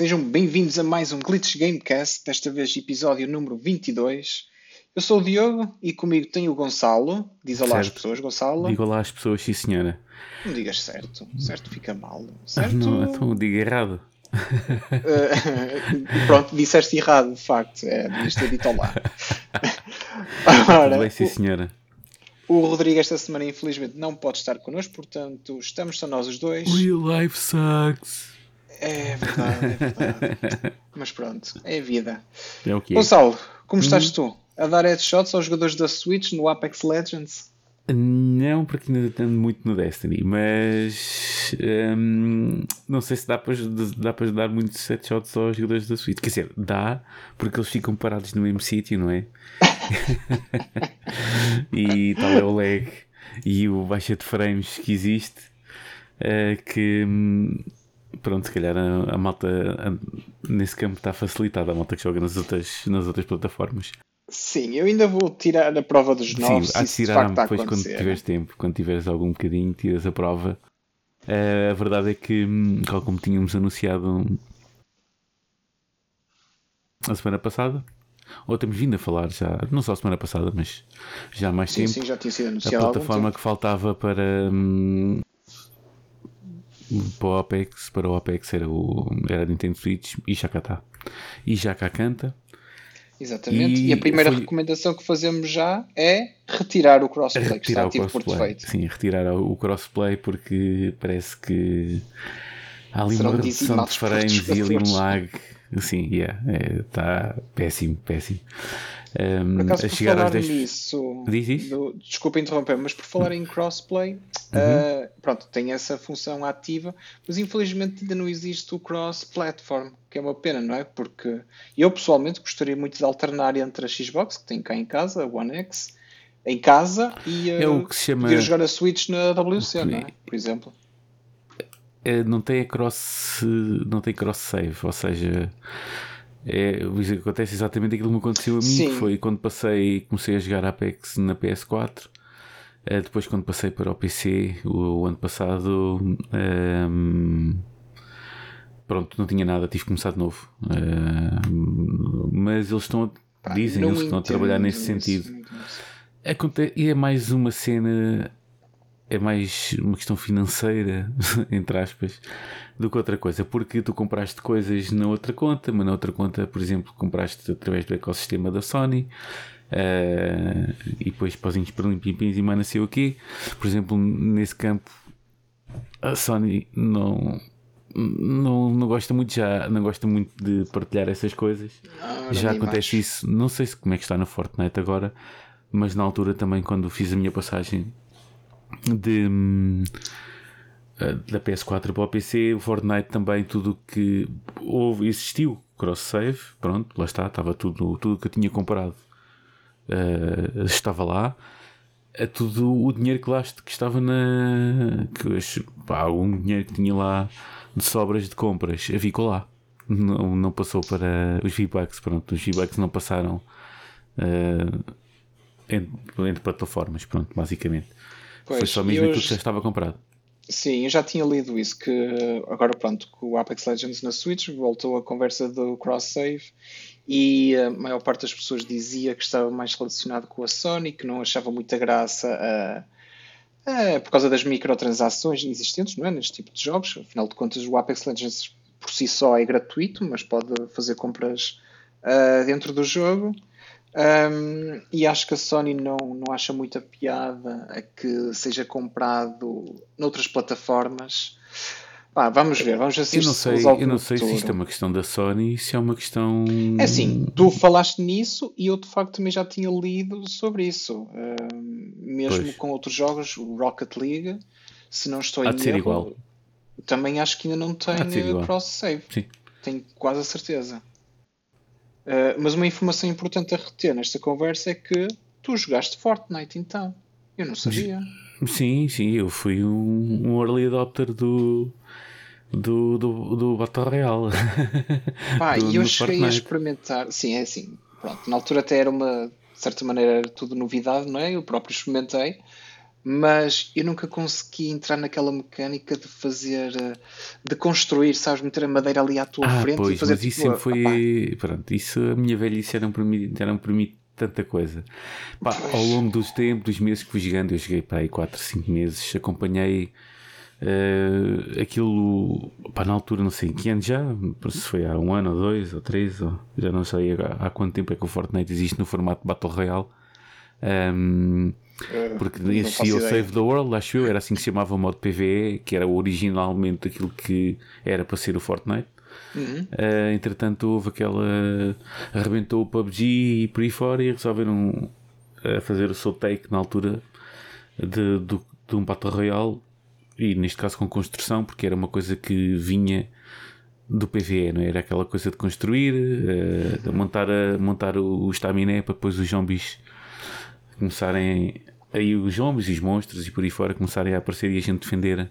Sejam bem-vindos a mais um Glitch Gamecast, desta vez episódio número 22. Eu sou o Diogo e comigo tenho o Gonçalo. Diz olá às Certo. pessoas, Gonçalo. Digo olá às pessoas, sim senhora. Não digas certo, certo fica mal. Ah, Certo? não, então digo errado. Eh, pronto, disseste errado, de facto. É, devias ter dito olá. Ora, bem, sim o- senhora. o Rodrigo esta semana infelizmente não pode estar connosco, portanto estamos só nós os dois. Real life sucks. É verdade, é verdade. Mas pronto, é a vida. É o que é. Gonçalo, como estás tu? A dar headshots aos jogadores da Switch no Apex Legends? Não, porque ainda ando muito no Destiny, mas hum, não sei se dá para, dá para dar muitos headshots aos jogadores da Switch. Quer dizer, dá, porque eles ficam parados no mesmo sítio, não é? e tal é o lag e o baixa de frames que existe. eh, que hum, pronto, se calhar a, a malta a- nesse campo está facilitada, a malta que joga nas outras, nas outras plataformas. Sim, eu ainda vou tirar a prova dos Sim, novos, há de isso de tirar a depois quando tiveres tempo, quando tiveres algum bocadinho, tiras a prova. Eh, a verdade é que, hum, tal como tínhamos anunciado a semana passada, ou temos vindo a falar já, não só a semana passada, mas já há mais Sim, tempo, sim, já tinha sido a anunciado há algum plataforma que faltava para, hum, para o Apex, para o Apex era, o, era a Nintendo Switch e já cá está. E já cá canta. Exatamente. E, E a primeira foi- recomendação que fazemos já é retirar o crossplay, que está retirar ativo por defeito. Sim, retirar o crossplay porque parece que há ali Serão uma redução de frames e ali um lag. Sim, yeah, está péssimo, péssimo. Um, Por acaso, a por chegar falar aos 10 nisso, Diz isso? do- desculpa interromper, mas por falar em crossplay, Uhum. ah, pronto, tem essa função ativa, mas infelizmente ainda não existe o cross-platform, que é uma pena, não é? Porque eu pessoalmente gostaria muito de alternar entre a Xbox, que tem cá em casa, a One X, em casa, e É ah, o que se chama- poder jogar a Switch na WC, não é? Por exemplo. eh, não tem a cross não tem cross save, ou seja, é, acontece exatamente aquilo que me aconteceu a mim, Sim. que foi quando passei, comecei a jogar Apex na PS4. eh, depois quando passei para o PC o, o ano passado ehm, pronto, não tinha nada, tive que começar de novo. Ehm, mas eles estão a- Pá, dizem eles estão a trabalhar nesse sentido. Aconte- e é mais uma cena, é mais uma questão financeira, entre aspas, do que outra coisa. Porque tu compraste coisas na outra conta, mas na outra conta, por exemplo, compraste através do ecossistema da Sony. eh, e depois pozinhos para limpinhos e mais não sei o quê. Por exemplo, nesse campo, a Sony não, não, não gosta muito já, não gosta muito de partilhar essas coisas. Ora, Já acontece mais. isso, não sei se como é que está na Fortnite agora, mas na altura também quando fiz a minha passagem de hum, eh, da PS4 para o PC, o Fortnite também tudo que houve, existiu cross save, pronto, lá está, estava tudo tudo que eu tinha comprado eh, estava lá. É tudo o dinheiro que lá que estava na que pá, algum dinheiro que tinha lá de sobras de compras ficou lá não, não passou para os V-Bucks pronto, os V-Bucks não passaram eh, entre, entre plataformas, pronto, basicamente foi Pois, só e mesmo aquilo que já estava comprado Sim, eu já tinha lido isso, que agora pronto, que o Apex Legends na Switch voltou a conversa do cross-save e a maior parte das pessoas dizia que estava mais relacionado com a Sony, que não achava muita graça a, a- por causa das microtransações existentes, não é? Neste tipo de jogos. Afinal de contas, o Apex Legends por si só é gratuito, mas pode fazer compras ah, dentro do jogo. Um, e acho que a Sony não, não acha muita piada a que seja comprado noutras plataformas. Pá, vamos ver, vamos ver se eu não se sei, eu não sei se isto é uma questão da Sony se é uma questão É assim, tu falaste nisso e eu de facto também já tinha lido sobre isso. Um, mesmo Pois. com outros jogos, o Rocket League, se não estou em erro, igual. também acho que ainda não tem eh, cross-save. Tenho quase a certeza. Uh, mas uma informação importante a reter nesta conversa é que tu jogaste Fortnite então. Eu não sabia. sim, sim, eu fui um, um early adopter do do, do, do Battle Royale Pá, e eu cheguei a Fortnite. experimentar. Sim, é assim. Pronto, na altura até era uma, de certa maneira, tudo novidade, não é? Eu próprio experimentei. Mas eu nunca consegui entrar naquela mecânica de fazer, eh, de construir, sabes, meter a madeira ali à tua ah, frente pois, e fazer mas isso sempre foi. Pronto, isso a minha velhice já não permite, já não permite tanta coisa. Pá, ao longo dos tempos, dos meses que fui jogando, eu joguei para aí 4, 5 meses, acompanhei uh, aquilo, pá, na altura não sei em que ano já, se foi há um ano ou dois ou três, ou, já não sei há, há quanto tempo é que o Fortnite existe no formato Battle Royale. Um, porque existia o Save the World, acho eu, era assim que se chamava o modo PVE, que era originalmente aquilo que era para ser o Fortnite. Uhum. Uh, entretanto, houve aquela. arrebentou o PUBG e por aí fora e resolveram uh, fazer o Soul Take na altura de, de, de um Battle Royale e neste caso com construção, porque era uma coisa que vinha do PVE, não é? era aquela coisa de construir, uh, montar, a, montar o, o estaminé para depois os zombies começarem aí os zombies e os monstros e por aí fora começarem a aparecer e a gente defender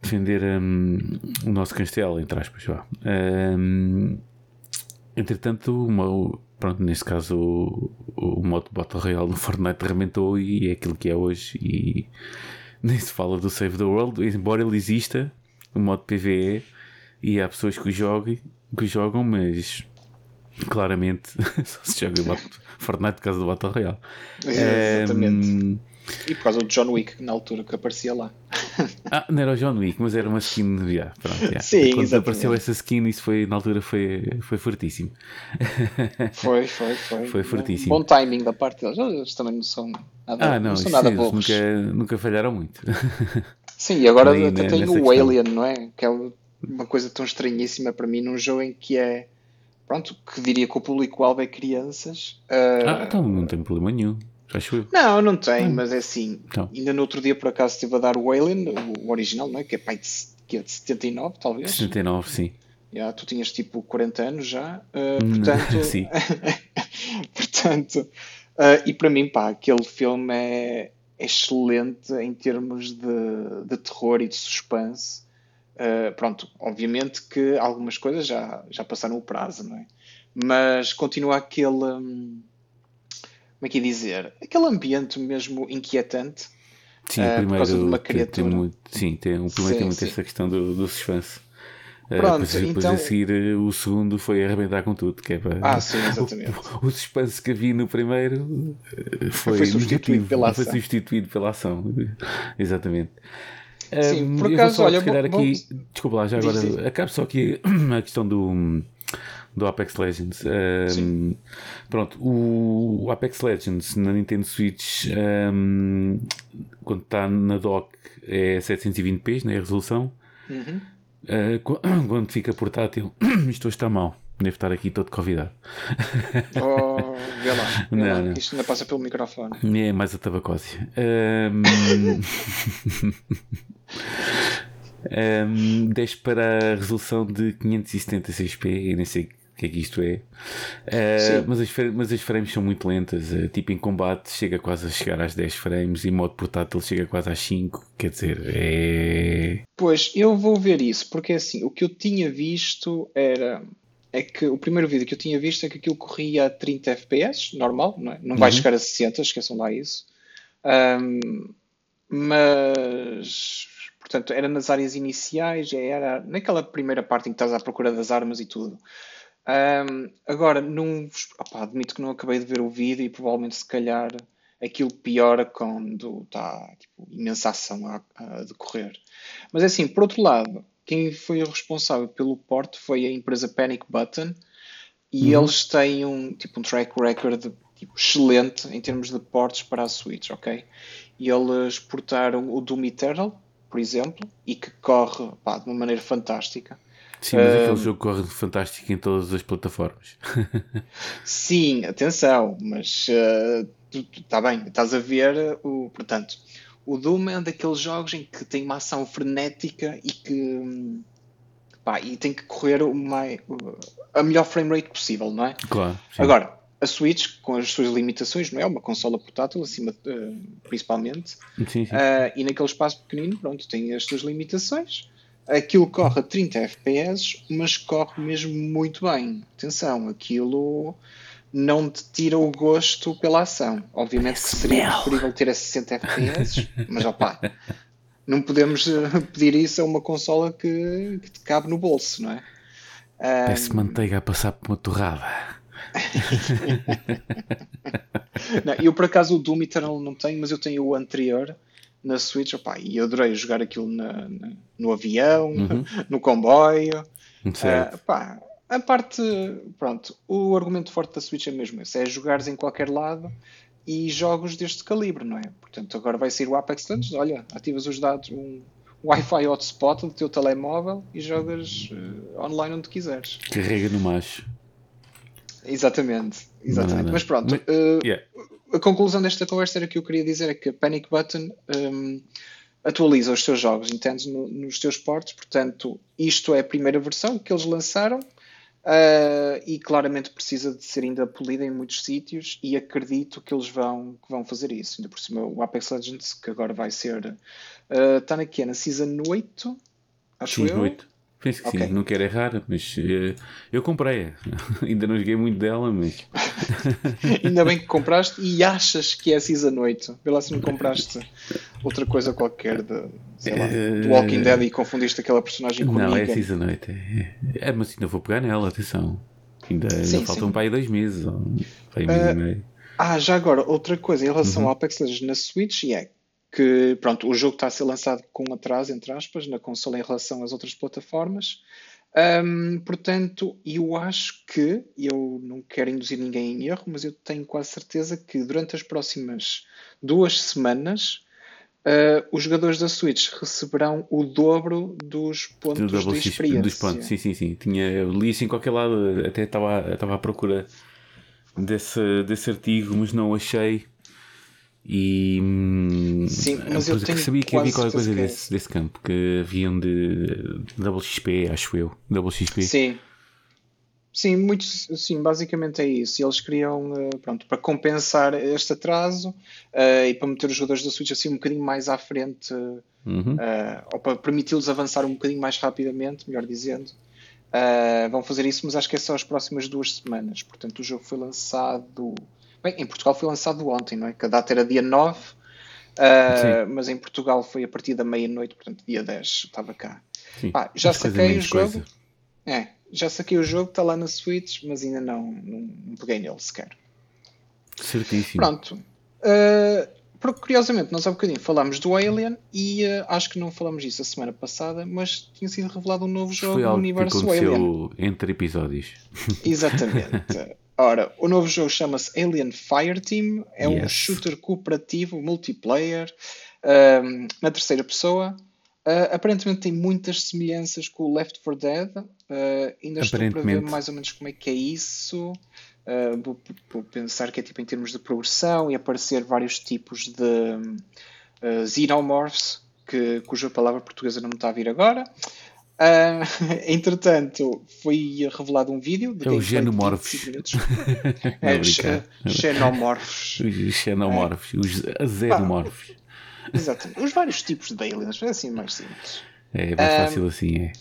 defender um, o nosso castelo, entre aspas. Vá. Um, entretanto, uma, pronto, nesse caso o, o modo Battle Royale no Fortnite arrebentou e é aquilo que é hoje e nem se fala do Save the World, embora ele exista, o modo PvE e há pessoas que o que jogam mas claramente só se joga Fortnite por causa do Battle Royale. É, exatamente. Um, e por causa do John Wick na altura que aparecia lá. ah, não era o John Wick, mas era uma skin. Yeah, pronto, yeah. Sim, Quando exatamente. apareceu essa skin, isso foi, na altura foi, foi fortíssimo. Foi, foi, foi. Foi fortíssimo. Bom timing da parte deles. Eles também não são nada, ah, não, não são nada sim. Nunca, nunca falharam muito. Sim, e agora Nem, até né, tem o questão. Alien, não é? Que é uma coisa tão estranhíssima para mim num jogo em que é. Pronto, que diria que o público-alvo é crianças. Ah, Uh, então não tem problema nenhum. Acho eu. Não, não tem, Hum. mas é assim. Então. Ainda no outro dia, por acaso, estive a dar o Alien, o original, não é? Que é pai de, que é de 79, talvez. 79, sim. Já, tu tinhas tipo 40 anos já, uh, portanto. sim. portanto, uh, e para mim, pá, aquele filme é, é excelente em termos de, de terror e de suspense. Uh, pronto, obviamente que algumas coisas já, já passaram o prazo, não é? Mas continua aquele. hum, como é que ia dizer? Aquele ambiente mesmo inquietante. Sim, Ah, o por causa de primeiro uma tem- tem criatura. muito, sim, tem, o primeiro Sim, tem muito sim. essa questão do, do suspense. Ah, Pronto, depois, depois então- a seguir eh, o segundo foi arrebentar com tudo, que é para Ah, sim, exatamente. o, o suspense que havia no primeiro eh, foi, Foi substituído negativo, pela foi ação. substituído pela ação. Exatamente. Sim, por acaso, vou só, olha, vou- aqui, desculpa lá, já agora diz. acabo só aqui a questão do, do Apex Legends. Sim. pronto, o, o Apex Legends na Nintendo Switch, ah, quando está na dock, é 720p, na resolução. Uhum. Qu- quando fica portátil, isto hoje está mal. Devo estar aqui todo convidado. Oh, vê lá, vê Não, lá, não. isto ainda passa pelo microfone. É mais a tabacose. Ahm, ahm, deixo para a resolução de 576p, eu nem sei o que é que isto é. Sim. mas, as, mas as frames são muito lentas. ah, tipo em combate chega quase a chegar às 10 frames e em modo portátil chega quase às 5. Quer dizer, é. Pois, eu vou ver isso, porque assim, o que eu tinha visto era. É que o primeiro vídeo que eu tinha visto é que aquilo corria a 30 FPS, normal, não é? Não vai Uhum. chegar a 60, esqueçam lá isso. Ahm, mas, portanto, era nas áreas iniciais, era naquela primeira parte em que estás à procura das armas e tudo. Ahm, agora, não, opá, admito que não acabei de ver o vídeo e provavelmente, se calhar, aquilo piora quando está tipo, imensa ação a, a decorrer. Mas é assim, por outro lado, quem foi o responsável pelo porte foi a empresa Panic Button e Uhum. eles têm um, tipo, um track record tipo, excelente em termos de portes para a Switch, ok? E eles portaram o Doom Eternal, por exemplo, e que corre pá, de uma maneira fantástica. Sim, mas Ahm. aquele jogo corre fantástico em todas as plataformas. Sim, atenção, mas está bem, estás a ver uh, o, portanto, o Doom é um daqueles jogos em que tem uma ação frenética e que pá, e tem que correr o- a melhor frame rate possível, não é? claro. sim. Agora, a Switch, com as suas limitações, não é? Uma consola portátil, acima, uh, principalmente, Sim, sim. Uh, e naquele espaço pequenino, pronto, tem as suas limitações. Aquilo corre a 30 FPS, mas corre mesmo muito bem. Atenção, aquilo não te tira o gosto pela ação. Obviamente que seria preferível ter a 60 FPS, mas opá, não podemos eh, pedir isso a uma consola que, que te cabe no bolso, não é? Parece um... manteiga a passar por uma torrada. não, eu por acaso o Doom Eternal não tenho, mas eu tenho o anterior na Switch opa, e adorei jogar aquilo na, na, no avião, uhum. no comboio. Uh, opa, a parte, pronto, o argumento forte da Switch é mesmo esse, é jogares em qualquer lado e jogos deste calibre, não é? Portanto, agora vai sair o Apex Legends, olha, ativas os dados, um Wi-Fi hotspot do teu telemóvel e jogas uh, online onde quiseres. Carrega no macho. Exatamente, exatamente. Mas pronto, uh, yeah. a conclusão desta conversa era que eu queria dizer é que a Panic Button um, atualiza os seus jogos, entendes, no, nos teus portos, portanto, isto é a primeira versão que eles lançaram uh, e claramente precisa de ser ainda polida em muitos sítios e acredito que eles vão, que vão fazer isso. Ainda por cima o Apex Legends, que agora vai ser, uh, está na que? Na Season 8? Acho Sim, eu. 8. Penso que okay. sim, não quero errar, mas uh, eu comprei. Ainda não joguei muito dela, mas. Ainda bem que compraste e achas que é a Season 8. Vê lá se não compraste outra coisa qualquer de, lá, uh, Walking Dead e confundiste aquela personagem com Não, é Season 8. É, é, mas ainda vou pegar nela, atenção. Ainda, sim, ainda faltam para aí dois meses. Ou, para aí uh, meio. Ah, já agora, outra coisa em relação uhum. ao Apex Legends na Switch, e é que pronto, o jogo está a ser lançado com atraso, entre aspas, na consola em relação às outras plataformas. Um, portanto, eu acho que, eu não quero induzir ninguém em erro, mas eu tenho quase certeza que durante as próximas duas semanas uh, os jogadores da Switch receberão o dobro dos pontos do de experiência. Dos pontos, sim, sim, sim. Tinha, li isso em qualquer lado, até estava, estava à procura desse, desse artigo, mas não achei. E hum, Sim, mas eu tenho sabia que havia qualquer coisa desse, desse campo que haviam de double XP, acho eu. Double XP. Sim. Sim, muitos, sim, basicamente é isso. Eles queriam, eh, pronto, para compensar este atraso uh, e para meter os jogadores da Switch assim um bocadinho mais à frente, uhum. uh, ou para permiti-los avançar um bocadinho mais rapidamente, melhor dizendo, uh, vão fazer isso, mas acho que é só as próximas duas semanas. Portanto, o jogo foi lançado Bem, em Portugal foi lançado ontem, não é? Que a data era dia 9, uh, mas em Portugal foi a partir da meia-noite, portanto, dia 10 estava cá. Pá, já saquei o jogo. Coisa. É, já saquei o jogo, está lá na Switch, mas ainda não, não, não peguei nele sequer. Certíssimo. Pronto. Uh, porque curiosamente, nós há bocadinho falámos do Alien e uh, acho que não falamos isso a semana passada, mas tinha sido revelado um novo jogo no universo que Alien. entre episódios. Exatamente. Ora, o novo jogo chama-se Alien Fireteam, é yes. um shooter cooperativo, multiplayer, um, na terceira pessoa. Uh, aparentemente tem muitas semelhanças com o Left 4 Dead. Uh, ainda estou para ver mais ou menos como é que é isso. Uh, vou, vou, pensar que é tipo em termos de progressão e aparecer vários tipos de uh, xenomorphs, que, cuja palavra portuguesa não me está a vir agora. Uh, entretanto, foi revelado um vídeo de é o Genomorphos. é, Xenomorphos. Os Xenomorphos, é. os Azenomorphos. Exatamente. Os vários tipos de aliens, é assim mais simples. É, é mais fácil assim, é.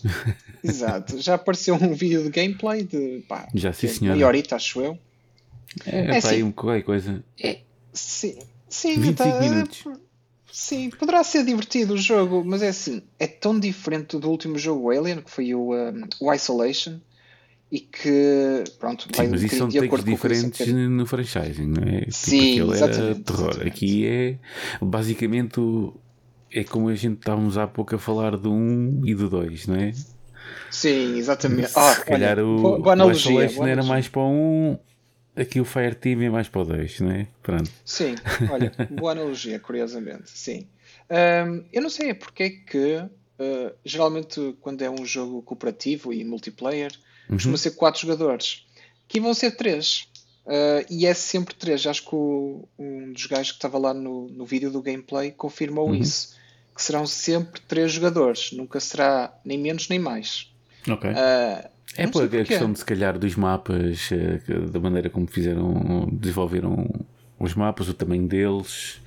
Exato. Já apareceu um vídeo de gameplay de pá, Já sim, senhor. meia horita, acho eu. É, é assim, aí um qualquer coisa. É, sim, sim 25 tá, minutos. Sim, poderá ser divertido o jogo, mas é assim, é tão diferente do último jogo Alien, que foi o, um, o Isolation, e que, pronto, Sim, mas isso são takes diferentes no franchising, não é? Tipo, Sim, tipo, era terror. Exatamente. Aqui é basicamente é como a gente estávamos há pouco a falar do 1 e do 2, não é? Sim, exatamente. Se ah, calhar olha, o, boa, analogia, o Isolation era mais para o 1 Aqui o Fireteam é mais para o 2, não é? Pronto. Sim, olha, boa analogia, curiosamente, sim. Um, eu não sei porque é que, uh, geralmente, quando é um jogo cooperativo e multiplayer, uhum. costuma ser 4 jogadores. Aqui vão ser 3. Uh, e é sempre 3. Acho que o, um dos gajos que estava lá no, no vídeo do gameplay confirmou uhum. isso. Que serão sempre 3 jogadores. Nunca será nem menos nem mais. Ok. Uh, é por a questão de se calhar dos mapas, eh, da maneira como fizeram, desenvolveram os mapas, o tamanho deles.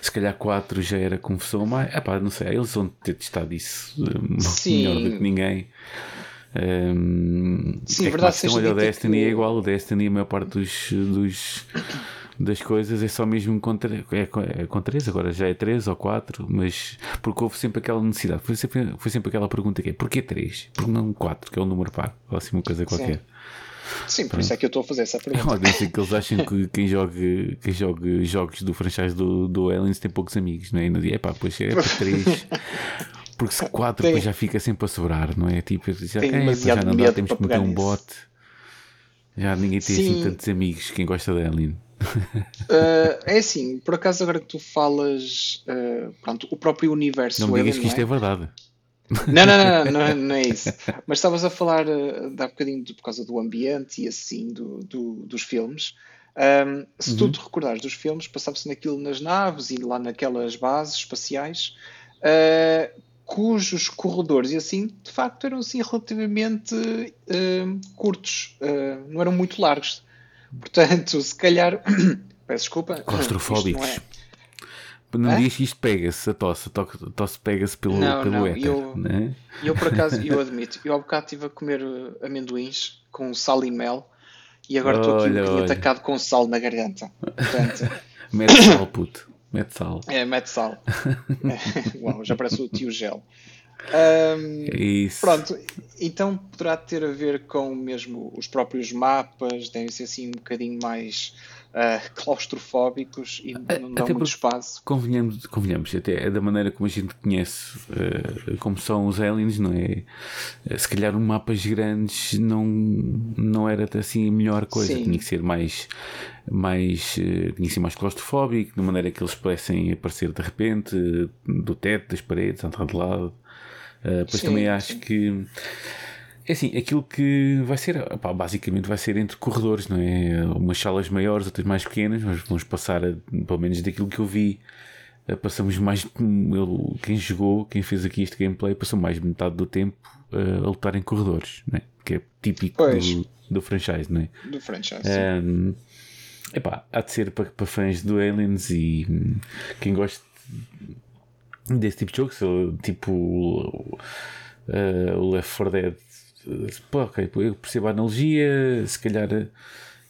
Se calhar 4 já era confusão, mas é pá, não sei, eles vão ter testado isso eh, Sim. melhor do que ninguém. Um, Sim, é verdade, que, olha, o Destiny que... é igual, o Destiny, a maior parte dos, dos, das coisas é só mesmo com, é, é com 3, agora já é 3 ou 4, mas porque houve sempre aquela necessidade, foi sempre, foi sempre aquela pergunta que é porquê 3? Porque não 4, que é um número par, ou assim uma coisa qualquer. Sim. Sim, por isso é que eu estou a fazer essa pergunta. É óbvio que eles acham que quem joga, quem joga jogos do franchise do, do Aliens tem poucos amigos, não é? E no dia, pá, pois é para 3. Porque se 4 depois já fica sempre a sobrar, não é? Tipo, já, é, já não dá, temos que meter um bot. Já ninguém tem assim Sim. assim tantos amigos quem gosta de Alien. Uh, é assim, por acaso agora que tu falas uh, pronto, o próprio universo Não me digas que isto é? é verdade. Não, não, não, não, não, é isso. Mas estavas a falar uh, há bocadinho de, por causa do ambiente e assim do, do dos filmes. Um, se uhum. tu te recordares dos filmes, passava-se naquilo nas naves e lá naquelas bases espaciais, uh, cujos corredores e assim, de facto, eram assim relativamente curtos, não eram muito largos. Portanto, se calhar, peço desculpa, claustrofóbicos. Não, é? diz que isto pega-se, a tosse, a tosse pega-se pelo, não, pelo não, éter. Eu, né? eu, por acaso, eu admito, eu há bocado estive a comer amendoins com sal e mel e agora estou aqui um bocadinho atacado com sal na garganta. Portanto... Mete sal, puto. Mete sal. É, mete sal. Uau, já parece o tio gel. Um, Isso. Pronto, então poderá ter a ver com mesmo os próprios mapas, devem ser assim um bocadinho mais uh, claustrofóbicos e não dão até muito espaço. Convenhamos, convenhamos, até é da maneira como a gente conhece uh, como são os aliens, não é? Eh, se calhar um mapas grandes não, não era assim a melhor coisa, Sim. tinha que ser mais mais, tinha ser mais claustrofóbico, de maneira que eles pudessem aparecer de repente, do teto, das paredes, entrar de lado. Uh, pois sim, também acho sim. que é assim, aquilo que vai ser, opá, basicamente vai ser entre corredores, não é? Umas salas maiores, outras mais pequenas, mas vamos passar, a, pelo menos daquilo que eu vi, passamos mais. Eu, quem jogou, quem fez aqui este gameplay, passou mais de metade do tempo a lutar em corredores, não é? que é típico do, do, franchise, não é? Do franchise. Um, epá, há de ser para, para fãs do Aliens e hum, quem gosta desse tipo de jogo, tipo uh, o Left 4 Dead Pô, ok, eu percebo a analogia, se calhar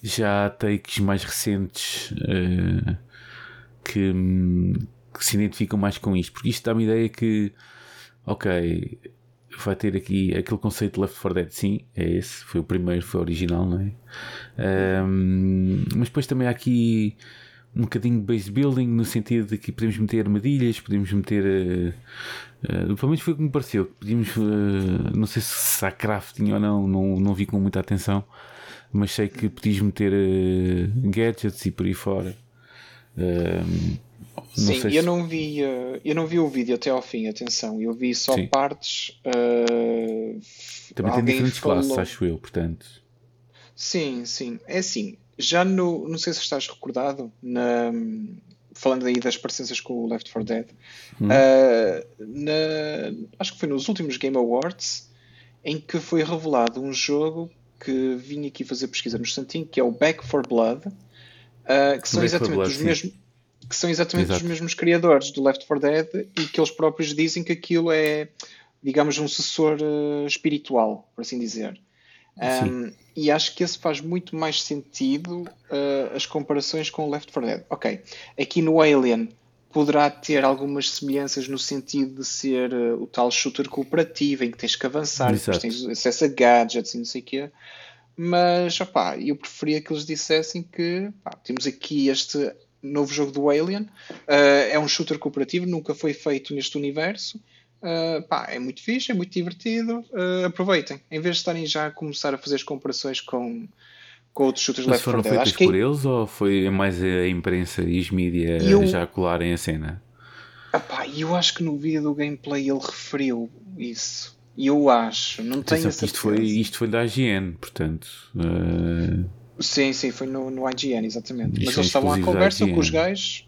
já há takes mais recentes uh, que, que, se identificam mais com isto, porque isto dá-me a ideia que, ok, vai ter aqui aquele conceito de Left 4 Dead, sim, é esse, foi o primeiro, foi o original, não é? Um, mas depois também há aqui um bocadinho de base building no sentido de que podemos meter armadilhas, podemos meter. Uh, uh, pelo menos foi o que me pareceu. Podíamos, uh, não sei se há crafting ou não, não, não vi com muita atenção, mas sei que podias meter gadgets e por aí fora. Sim, eu se... não vi, eu não vi o vídeo até ao fim, atenção, eu vi só Sim. partes. Também tem diferentes falou... classes, acho eu, portanto. Sim, sim. É assim, já no. Não sei se estás recordado, na, falando aí das parecenças com o Left 4 Dead, hum. uh, na, acho que foi nos últimos Game Awards em que foi revelado um jogo que vim aqui fazer pesquisa no instantinho, que é o Back 4 Blood, uh, que são Back exatamente Blood, mesmos que são exatamente Exato. os mesmos criadores do Left 4 Dead e que eles próprios dizem que aquilo é, digamos, um sucessor uh, espiritual, por assim dizer. Um, e acho que esse faz muito mais sentido uh, as comparações com o Left 4 Dead. Ok, aqui no Alien poderá ter algumas semelhanças no sentido de ser uh, o tal shooter cooperativo em que tens que avançar, depois tens acesso a gadgets e não sei o quê. Mas opá, eu preferia que eles dissessem que pá, temos aqui este novo jogo do Alien, uh, é um shooter cooperativo, nunca foi feito neste universo Uh, pá, é muito fixe, é muito divertido. Uh, aproveitem, em vez de estarem já a começar a fazer as comparações com, com outros shooters Mas Left 4 Dead. Acho que por eles ou foi mais a imprensa e os mídia eu... já colarem a cena? Ah, eu acho que no vídeo do gameplay ele referiu isso. Eu acho, não tenho certeza. Isto foi, isto foi da IGN, portanto. Uh... Sim, sim, foi no, no IGN, exatamente. Isto Mas eles estavam à conversa com os gajos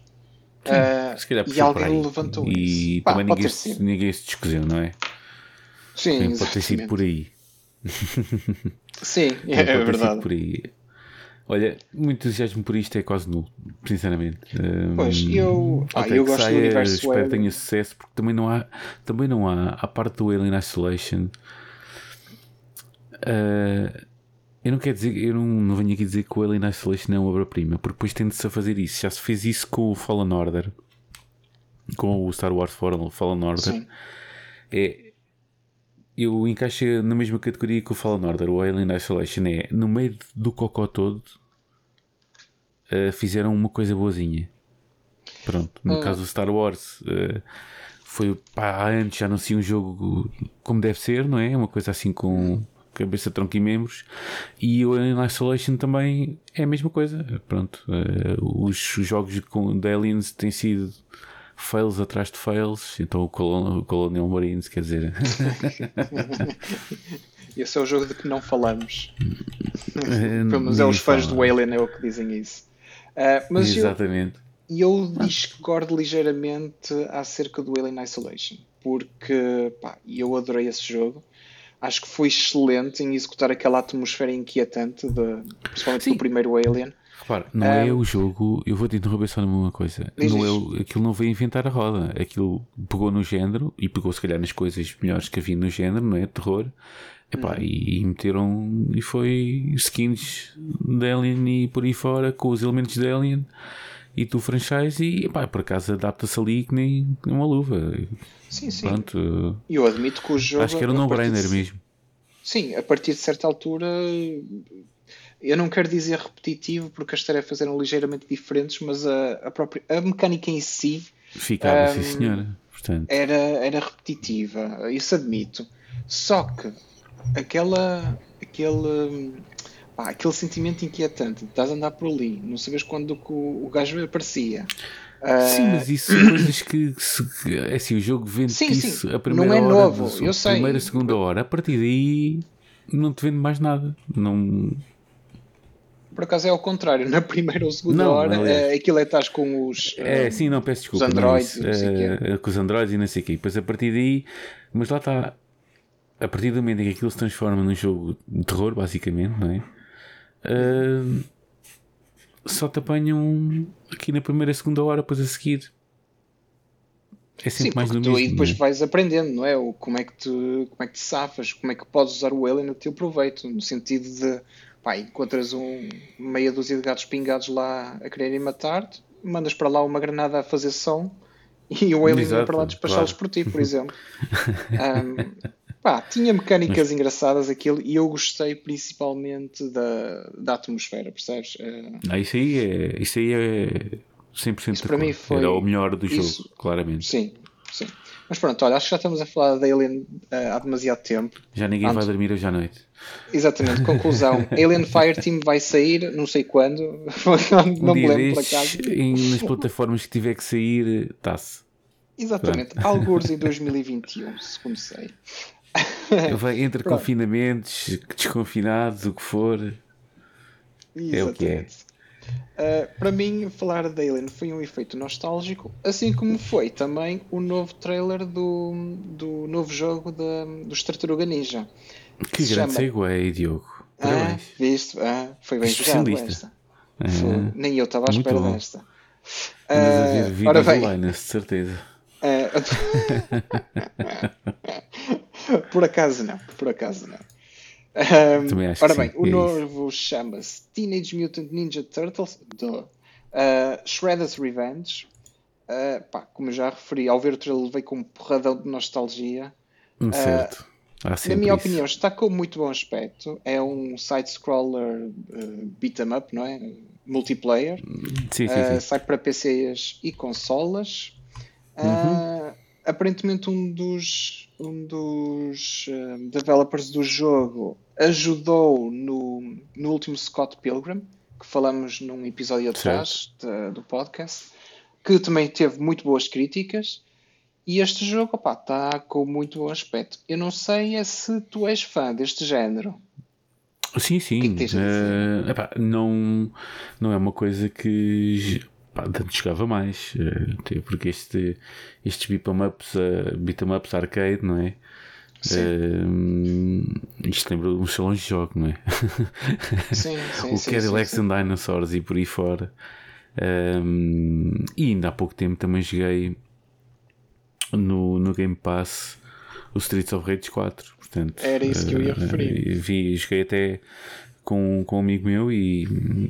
Uh, se calhar e alguém levantou e isso. também ninguém, se, ninguém se descuseu, não é? Sim, também pode ter sido por aí. Sim, é, é verdade. Por aí. Olha, muito entusiasmo por isto é quase nulo, sinceramente. Pois, eu, ah, eu gosto saia, do universo Espero que tenha sucesso, porque também não há, também não há, a parte do Alien Isolation, Uh, eu não quero dizer, eu não, não venho aqui dizer que o Alien Isolation é uma obra-prima, porque depois tende-se a fazer isso. Já se fez isso com o Fallen Order, com o Star Wars Fallen Order. Sim. É, eu encaixo na mesma categoria que o Fallen Order, o Alien Isolation. É no meio do cocó todo, uh, fizeram uma coisa boazinha. Pronto, no uh. caso do Star Wars. Uh, foi pá, antes já anuncia um jogo como deve ser, não é? Uma coisa assim com cabeça, tronco e membros. E o Alien Isolation também é a mesma coisa. Pronto, uh, os, jogos com de Aliens têm sido fails atrás de fails. Então o, Colon, o Colonial Marines, quer dizer. Esse é o jogo de que não falamos. Pelo menos é os fãs do Alien é o que dizem isso. Uh, mas Exatamente. Eu, eu discordo ligeiramente acerca do Alien Isolation, porque pá, eu adorei esse jogo. Acho que foi excelente em executar aquela atmosfera inquietante, de, principalmente Sim. do primeiro Alien. Repara, não um, é o jogo. Eu vou te interromper só numa coisa. Não é, aquilo não veio inventar a roda. Aquilo pegou no género e pegou, se calhar, nas coisas melhores que havia no género, não é? Terror. Epá, uhum. e, e, meteram. E foi skins de Alien e por aí fora, com os elementos de Alien e do franchise e pá, por acaso adapta-se ali que nem uma luva. Sim, sim. Pronto, eu admito que o jogo. Acho que era um no-brainer de... mesmo. Sim, a partir de certa altura. Eu não quero dizer repetitivo porque as tarefas eram ligeiramente diferentes, mas a, a própria a mecânica em si ficava, um, sim senhora. Portanto. Era, era repetitiva, isso admito. Só que aquela, aquele pá, aquele sentimento inquietante, estás a andar por ali, não sabes quando o, o gajo aparecia. Sim, mas isso são coisas que, que é assim, o jogo vende sim, isso sim. a primeira não é hora, novo, eu sei. primeira, segunda hora, a partir daí não te vende mais nada. Não... Por acaso é ao contrário, na primeira ou segunda não, hora não é. aquilo é estás com os, é, uh, sim, não, peço desculpa, os androids, mas, uh, com os androids e não sei o quê. Depois a partir daí, mas lá está, a partir do momento em que aquilo se transforma num jogo de terror, basicamente, não é? Uh, só te apanham aqui na primeira, segunda hora, depois a seguir. É sempre Sim, mais do mesmo. E depois né? vais aprendendo, não é? O, como, é que te, como é que te safas, como é que podes usar o Alien a teu proveito, no sentido de pá, encontras um, meia dúzia de gatos pingados lá a quererem matar-te, mandas para lá uma granada a fazer som e o Alien vem para lá despachá-los claro. por ti, por exemplo. um, Pá, tinha mecânicas Mas... engraçadas aquilo e eu gostei principalmente da, da atmosfera, percebes? Uh... Ah, isso aí é, isso aí é 100% isso para mim foi... Era o melhor do isso... jogo, claramente. Sim, sim. Mas pronto, olha, acho que já estamos a falar da Alien uh, há demasiado tempo. Já ninguém vai dormir hoje à noite. Exatamente, conclusão. Alien Fireteam vai sair, não sei quando, não, um me lembro por acaso. Em, nas plataformas que tiver que sair, está-se. Exatamente, alguns em 2021, segundo sei. Vai entre confinamentos, desconfinados, o que for. Exatamente. É o que é. Uh, para mim, falar de Alien foi um efeito nostálgico, assim como foi também o novo trailer do, do novo jogo da, dos Tartaruga Ninja. Que grande chama... segue, Diogo. Ah, viste? Ah, foi bem jogado esta. Ah, foi... Nem eu estava à espera bom. desta. Uh, ora bem, online, certeza. Uh... por acaso não, por acaso não. Um, Também acho ora bem, sim, o é novo chama-se Teenage Mutant Ninja Turtles do uh, Shredder's Revenge. Uh, pá, como eu já referi, ao ver o trailer veio com um porradão de nostalgia. Hum, certo. Uh, na minha isso. opinião, está com muito bom aspecto. É um side-scroller uh, beat 'em up, não é? Multiplayer. Sim, sim, sim. Sai para PCs e consolas. Uhum. Aparentemente, um dos um dos uh, developers do jogo ajudou no, no último Scott Pilgrim, que falamos num episódio atrás de, do podcast, que também teve muito boas críticas. E este jogo está com muito bom aspecto. Eu não sei é se tu és fã deste género. Sim, sim. Que que uh, epá, não, não é uma coisa que pá, antes jogava mais, uh, porque este, estes beat'em ups, uh, beat ups arcade, não é? Uh, isto lembra uns salões de jogo, não é? Sim, sim, o sim, Cadillacs sim, and Dinosaurs e por aí fora. Um, e ainda há pouco tempo também joguei no, no Game Pass o Streets of Rage 4. Portanto, Era isso que eu ia uh, referir. Vi, joguei até com, com um amigo meu e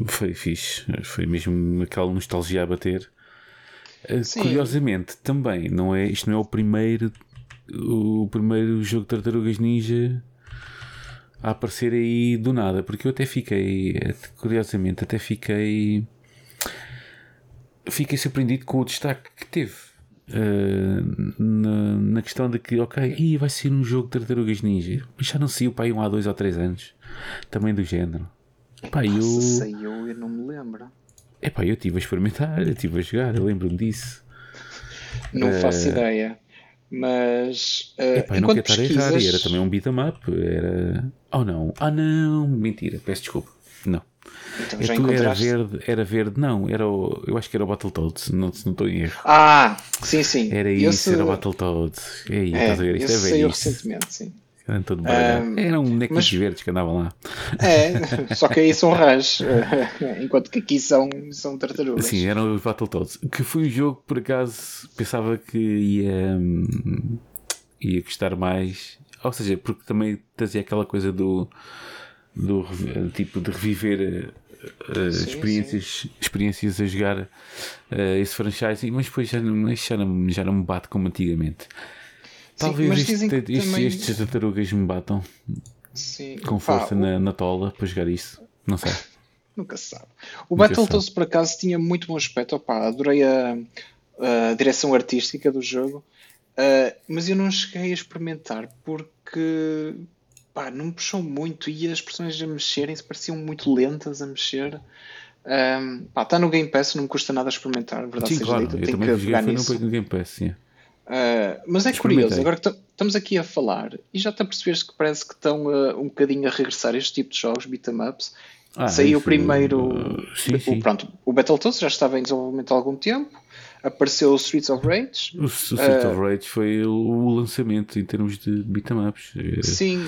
foi fixe. Foi mesmo aquela nostalgia a bater. Uh, Sim. Curiosamente, também, não é, isto não é o primeiro, o primeiro jogo de Tartarugas Ninja a aparecer aí do nada, porque eu até fiquei, curiosamente, até fiquei fiquei surpreendido com o destaque que teve uh, na, na questão de que, ok, aí vai ser um jogo de Tartarugas Ninja, mas já não saiu para aí um há dois ou três anos, também do género. Pá, eu, saiu, eu não me lembro. é pá, eu estive a experimentar, eu estive a jogar, eu lembro-me disso. Não Eh, faço ideia. Mas eh, Epá, eu não enquanto quero estar a errar, pesquisas, era também um beat 'em up, era. Oh não, ah não, mentira, peço desculpa. Não. Então, É já era verde, era verde, não, era o, eu acho que era o Battletoads, não, não estou em erro. Ah, sim, sim. Era isso, era o Battletoads. É aí, É, estás a ver? Isto é recentemente, sim. Era todo baralhado. Eram bonecos mas- verdes que andavam lá. É, só que aí são rãs, enquanto que aqui são, são tartarugas. Sim, eram os Battletoads. Que foi um jogo que por acaso pensava que ia, hum, ia gostar mais. Ou seja, porque também trazia aquela coisa do, do tipo de reviver uh, uh, Sim, experiências, experiências a jogar uh, esse franchise, mas depois já já, não, já não me bate como antigamente. Talvez mas este- estes, também- estes tartarugas me batam Sim. com Pá, força o- na, na tola para jogar isso. Não sei. Nunca se sabe. O Battletoads, por acaso, tinha muito bom aspecto. Opá, adorei a, a direção artística do jogo, ah, mas eu não cheguei a experimentar porque pá, não me puxou muito e as personagens a mexerem-se pareciam muito lentas a mexer. Está no Game Pass, não me custa nada experimentar, verdade Sim, seja claro. dita, tenho que pegar nisso. no, Game Pass. sim. Uh, mas é curioso, agora que estamos aqui a falar e já te apercebes que parece que estão uh, um bocadinho a regressar este tipo de jogos, beat'em ups. Ah, Saiu isso, primeiro uh, sim, o, sim. Pronto, o Battletoads já estava em desenvolvimento há algum tempo, apareceu o Streets of Rage. O Street of Rage foi o, lançamento em termos de. Eh, Sim,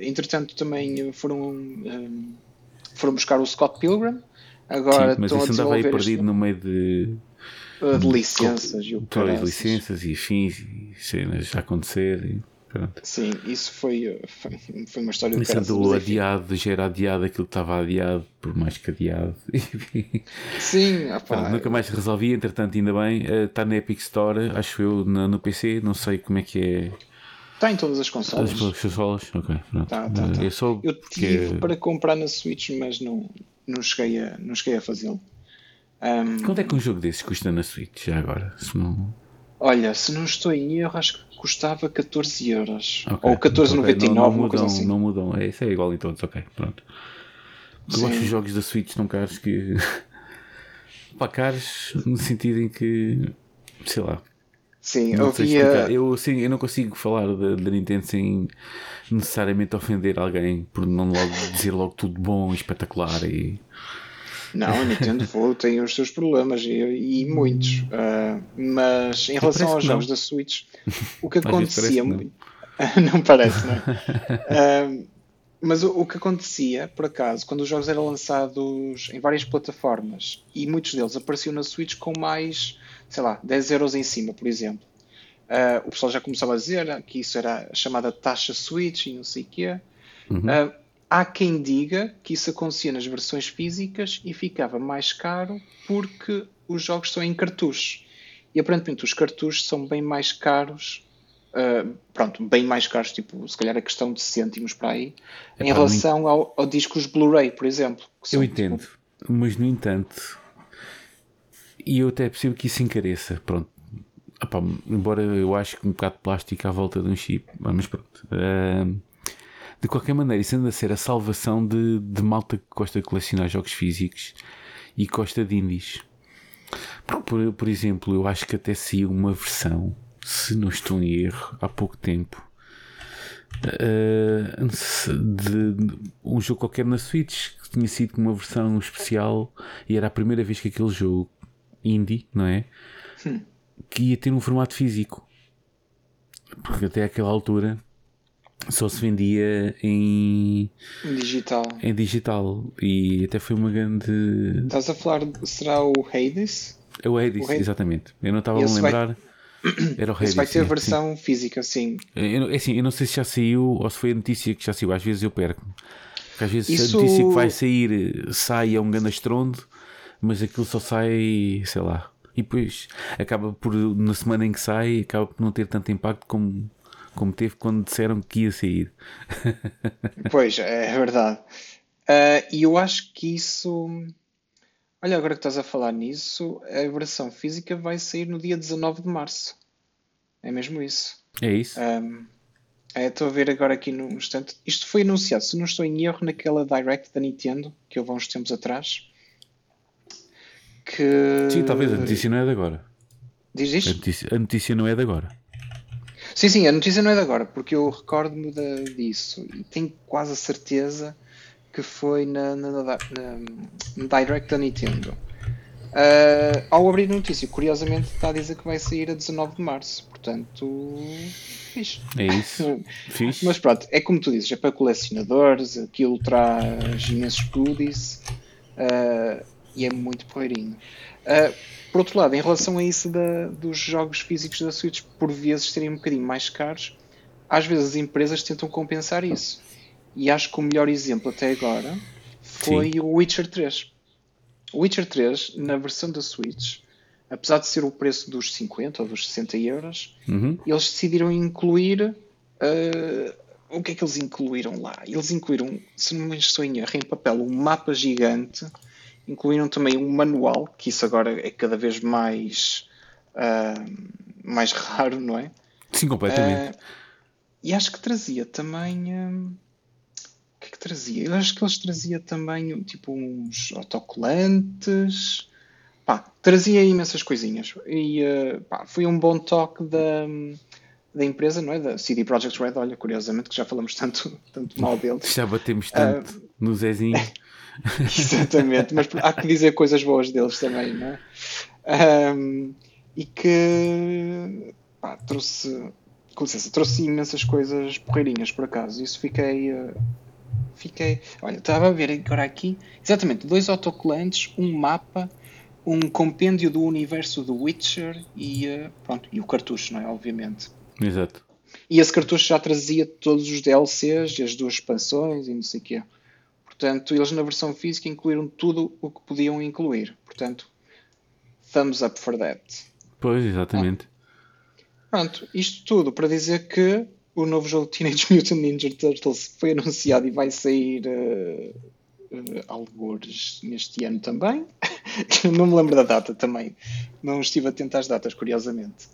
entretanto também foram, um, foram buscar o Scott Pilgrim. Agora Sim, mas isso andava aí perdido este, no meio de uh, de licenças e caraças. licenças e fins e cenas a acontecer. E pronto. Sim, isso foi, foi, uma história Isso caraças. andou adiado, já era adiado aquilo que estava adiado, por mais que adiado. Sim, Pronto, nunca mais resolvi, entretanto, ainda bem. eh, Está na Epic Store, acho eu, no PC, não sei como é que é. Está em todas as consolas. As consolas? Ok, pronto. Tá, tá, tá. Eh, Eu só Eu porque tive para comprar na Switch, mas não, não cheguei a, não cheguei a fazê-lo. Ahm, Quanto é que um jogo desses custa na Switch já agora? Se não... olha, se não estou em erro, acho que custava 14 euros. Ok, Ou 14,99, ok, não, mudam, assim. Não mudam, é, isso é igual em todos, ok, pronto. Eu Sim. acho os jogos da Switch tão caros que. Pá, caros no sentido em que. Sei lá. Sim, Não eu explicar. Eu, eu não consigo falar da, da Nintendo sem necessariamente ofender alguém por não logo dizer logo tudo bom e espetacular e. Não, a Nintendo Flow tem os seus problemas e, e muitos. Ah, mas em relação parece aos jogos da Switch, o que acontecia. não. não parece, não é? Ah, mas o, o que acontecia, por acaso, quando os jogos eram lançados em várias plataformas e muitos deles apareciam na Switch com mais, sei lá, 10 euros em cima, por exemplo. Ah, o pessoal já começava a dizer que isso era a chamada taxa Switch e não sei o quê. Uhum. Ah, há quem diga que isso acontecia nas versões físicas e ficava mais caro porque os jogos são em cartuchos. E aparentemente os cartuchos são bem mais caros. ah, pronto, bem mais caros, tipo, se calhar a questão de cêntimos para aí, em Epá, relação ao, ao discos Blu-ray, por exemplo. Eu entendo, tipo, mas no entanto, e eu até percebo que isso encareça, pronto. Epá, embora eu acho que um bocado de plástico à volta de um chip, ah, mas pronto. Ahm, de qualquer maneira, isso anda a ser a salvação de, de malta que gosta de colecionar jogos físicos e gosta de indies. Por, por, exemplo, eu acho que até saiu uma versão, se não estou em erro, há pouco tempo, uh, de, de um jogo qualquer na Switch que tinha sido uma versão especial e era a primeira vez que aquele jogo indie, não é? Que ia ter um formato físico. Porque até aquela altura só se vendia em, digital. em digital e até foi uma grande. Estás a falar, será o Hades? É o Hades, O Hades. exatamente. Eu não estava a vai- lembrar. Era o Reddit. Isso vai ter sim, versão sim. física, sim. Eu, é assim, eu não sei se já saiu ou se foi a notícia que já saiu. Às vezes eu perco. Porque às vezes Isso... a notícia que vai sair sai a um grande estrondo, mas aquilo só sai, sei lá. E depois acaba por, na semana em que sai, acaba por não ter tanto impacto como, como teve quando disseram que ia sair. pois, é verdade. Uh, e eu acho que isso. Olha, agora que estás a falar nisso, a versão física vai sair no dia 19 de março. É mesmo isso. É isso. Um, é, estou a ver agora aqui no instante. Isto foi anunciado, se não estou em erro, naquela Direct da Nintendo, que houve há uns tempos atrás. Que... Sim, talvez a notícia não é de agora. Diz isto? A notícia, a notícia não é de agora. Sim, sim, a notícia não é de agora, porque eu recordo-me disso e tenho quase a certeza que foi na, na, na, na Direct da Nintendo. Uh, ao abrir a notícia, curiosamente está a dizer que vai sair a 19 de março, portanto, fixe. É isso. fixe. Mas pronto, é como tu dizes, é para colecionadores, aquilo traz imensos goodies uh, e é muito porreirinho. Uh, por outro lado, em relação a isso da, dos jogos físicos da Switch, por vezes serem um bocadinho mais caros, às vezes as empresas tentam compensar isso. E acho que o melhor exemplo até agora foi Sim. o Witcher 3. O Witcher 3, na versão da Switch, apesar de ser o preço dos 50 ou dos 60 euros, uhum. eles decidiram incluir. Uh, o que é que eles incluíram lá? Eles incluíram, se não me estou em erro, em papel, um mapa gigante, incluíram também um manual, que isso agora é cada vez mais, uh, mais raro, não é? Sim, completamente. Uh, e acho que trazia também que é que trazia? Eu acho que eles trazia também tipo uns autocolantes. Pá, trazia imensas coisinhas. E uh, pá, foi um bom toque da, da empresa, não é? Da CD Projekt Red. Olha, curiosamente, que já falamos tanto, tanto mal deles. Já batemos tanto uh, no Zezinho. Exatamente, mas há que dizer coisas boas deles também, não é? Um, e que pá, trouxe, com licença, trouxe imensas coisas porreirinhas por acaso. Isso fiquei, uh, fiquei. Olha, estava a ver agora aqui. Exatamente, dois autocolantes, um mapa, um compêndio do universo do Witcher e, uh, pronto, e o cartucho, não é? Obviamente. Exato. E esse cartucho já trazia todos os DLCs e as duas expansões e não sei o quê. Portanto, eles na versão física incluíram tudo o que podiam incluir. Portanto, thumbs up for that. Pois, exatamente. Ah. Pronto, isto tudo para dizer que o novo jogo Teenage Mutant Ninja Turtles foi anunciado e vai sair uh, uh, alguns neste ano também. não me lembro da data também. Não estive atento às datas, curiosamente.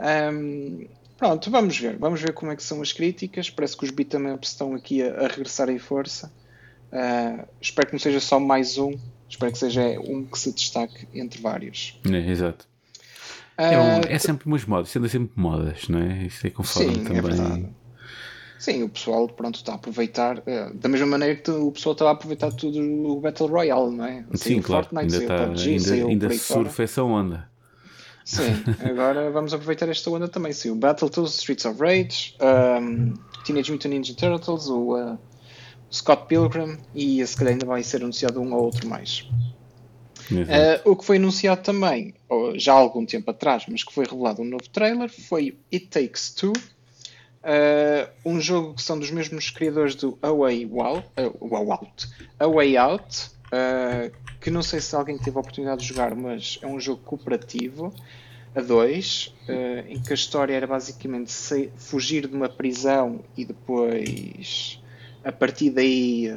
Um, pronto, vamos ver. Vamos ver como é que são as críticas. Parece que os beatemaps estão aqui a, a regressar em força. Uh, espero que não seja só mais um. Espero que seja um que se destaque entre vários. É, exato. É, um, é sempre umas modas, sendo sempre modas, não é? Isto é conforme sim, é também. É Sim, o pessoal pronto, está a aproveitar, uh, da mesma maneira que o pessoal está a aproveitar tudo o Battle Royale, não é? Sim, claro, Fortnite, ainda, está, PUBG, ainda, ainda surfa essa onda. Sim, agora vamos aproveitar esta onda também. Sim, o Battletoads, Streets of Rage, um, Teenage Mutant Ninja Turtles, o uh, Scott Pilgrim e se calhar ainda vai ser anunciado um ou outro mais. Uh, o que foi anunciado também, já há algum tempo atrás, mas que foi revelado um novo trailer, foi It Takes Two, uh, um jogo que são dos mesmos criadores do A Way Out, uh, Out, A Way Out que não sei se alguém teve a oportunidade de jogar, mas é um jogo cooperativo a dois, em que a história era basicamente fugir de uma prisão e depois, a partir daí,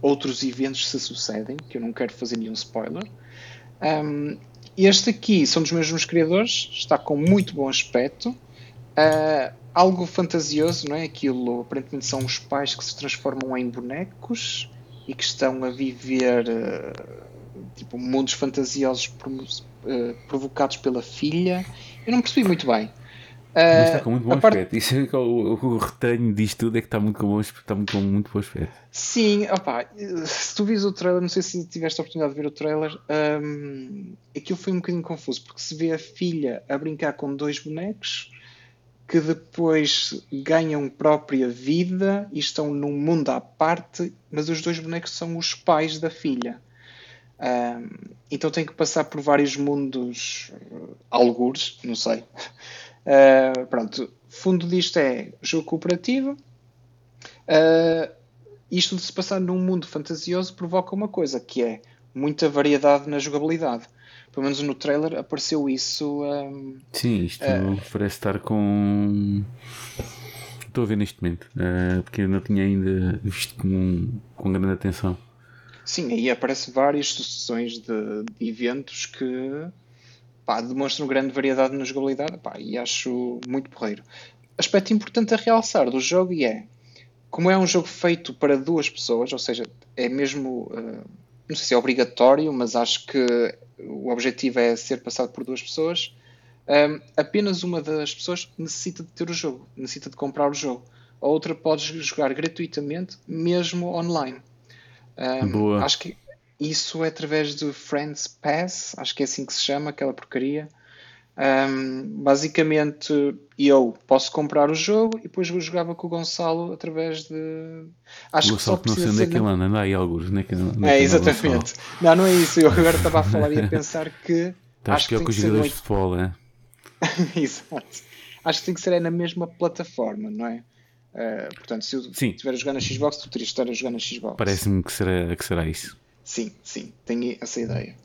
outros eventos se sucedem, que eu não quero fazer nenhum spoiler. Um, este aqui são dos mesmos criadores, está com muito bom aspecto. Uh, algo fantasioso, não é? Aquilo aparentemente são os pais que se transformam em bonecos e que estão a viver uh, tipo mundos fantasiosos uh, provocados pela filha. Eu não percebi muito bem. Mas está com muito bom aspecto. Parte... Isso é o, o, o retenho disto tudo é que está muito com, bom, está muito, com muito bom aspecto. Sim, opa, se tu vis o trailer, não sei se tiveste a oportunidade de ver o trailer, um, aquilo foi um bocadinho confuso, porque se vê a filha a brincar com dois bonecos que depois ganham própria vida e estão num mundo à parte, mas os dois bonecos são os pais da filha. Um, então tem que passar por vários mundos, uh, algures, não sei. Uh, pronto, fundo disto é jogo cooperativo. Uh, isto de se passar num mundo fantasioso provoca uma coisa, que é muita variedade na jogabilidade. Pelo menos no trailer apareceu isso. Um, Sim, isto uh, parece estar com. Estou a ver neste momento, uh, porque eu não tinha ainda visto com, com grande atenção. Sim, aí aparecem várias sucessões de, de eventos que pá, demonstram grande variedade na jogabilidade pá, e acho muito porreiro. Aspecto importante a realçar do jogo é como é um jogo feito para duas pessoas, ou seja, é mesmo. Uh, não sei se é obrigatório, mas acho que o objetivo é ser passado por duas pessoas. Um, apenas uma das pessoas necessita de ter o jogo, necessita de comprar o jogo. A outra pode jogar gratuitamente, mesmo online. Um, Boa. Acho que isso é através do Friends Pass, acho que é assim que se chama, aquela porcaria. Um, basicamente, eu posso comprar o jogo e depois jogava com o Gonçalo através de. Acho o que só que não sei onde é que ele anda, anda aí alguns, não é É, exatamente. Não, não é isso. Eu agora estava a falar e a pensar que. Estás acho que, que os jogadores de futebol, é? Exato. Acho que tem que ser é na mesma plataforma, não é? Uh, portanto, se eu estiver a jogar na Xbox, tu terias de estar a jogar na Xbox. Parece-me que será, que será isso. Sim, sim, tenho essa ideia.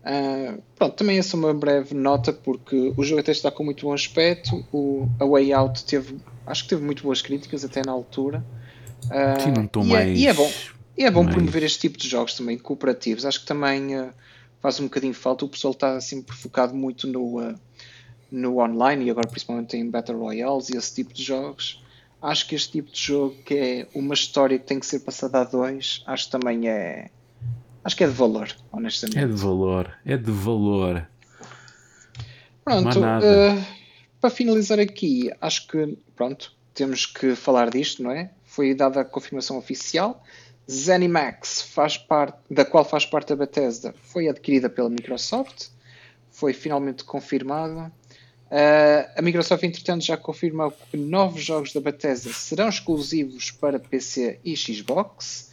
Uh, pronto, também essa é uma breve nota porque o jogo até está com muito bom aspecto. O A Way Out teve, acho que teve muito boas críticas até na altura. Uh, sim, não estou e, mais. É, e é bom, e é bom mais... promover este tipo de jogos também cooperativos. Acho que também uh, faz um bocadinho falta. O pessoal está sempre focado muito no, no online e agora principalmente em Battle Royales e esse tipo de jogos. Acho que este tipo de jogo que é uma história que tem que ser passada a dois, acho que também é Acho que é de valor, honestamente. É de valor, é de valor. Pronto, uh, para finalizar aqui, acho que pronto, temos que falar disto, não é? Foi dada a confirmação oficial. Zenimax, faz parte, da qual faz parte a Bethesda, foi adquirida pela Microsoft. Foi finalmente confirmado. Uh, a Microsoft, entretanto, já confirmou que novos jogos da Bethesda serão exclusivos para PC e Xbox.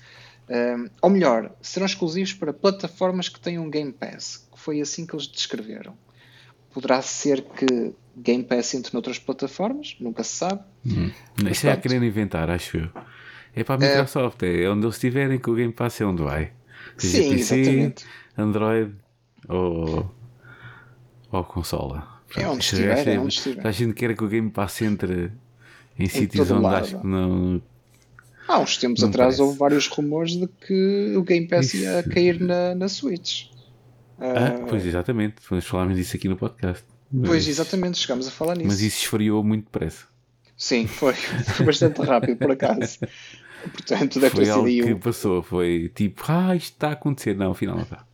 Um, ou melhor, serão exclusivos para plataformas que tenham Game Pass, que foi assim que eles descreveram. Poderá ser que Game Pass entre noutras plataformas, nunca se sabe. Hum. Isso é a querer inventar, acho eu. É para a é. Microsoft, é, é onde eles estiverem que o Game Pass é onde vai. Seja Sim, PC, exatamente. Android ou, ou consola. é onde estiver, é onde estiver. A gente quer que o Game Pass entre em, em sítios onde lado. acho que não Há uns tempos não atrás parece. houve vários rumores de que o Game Pass Isso. ia cair na, na Switch. Ah, uh, pois exatamente, nós falámos disso aqui no podcast. Mas, pois exatamente, chegámos a falar nisso. Mas isso esfriou muito depressa. Sim, foi, foi bastante rápido por acaso. Portanto, deve foi ter algo sido que passou, foi tipo, ah, isto está a acontecer. Não, afinal não está.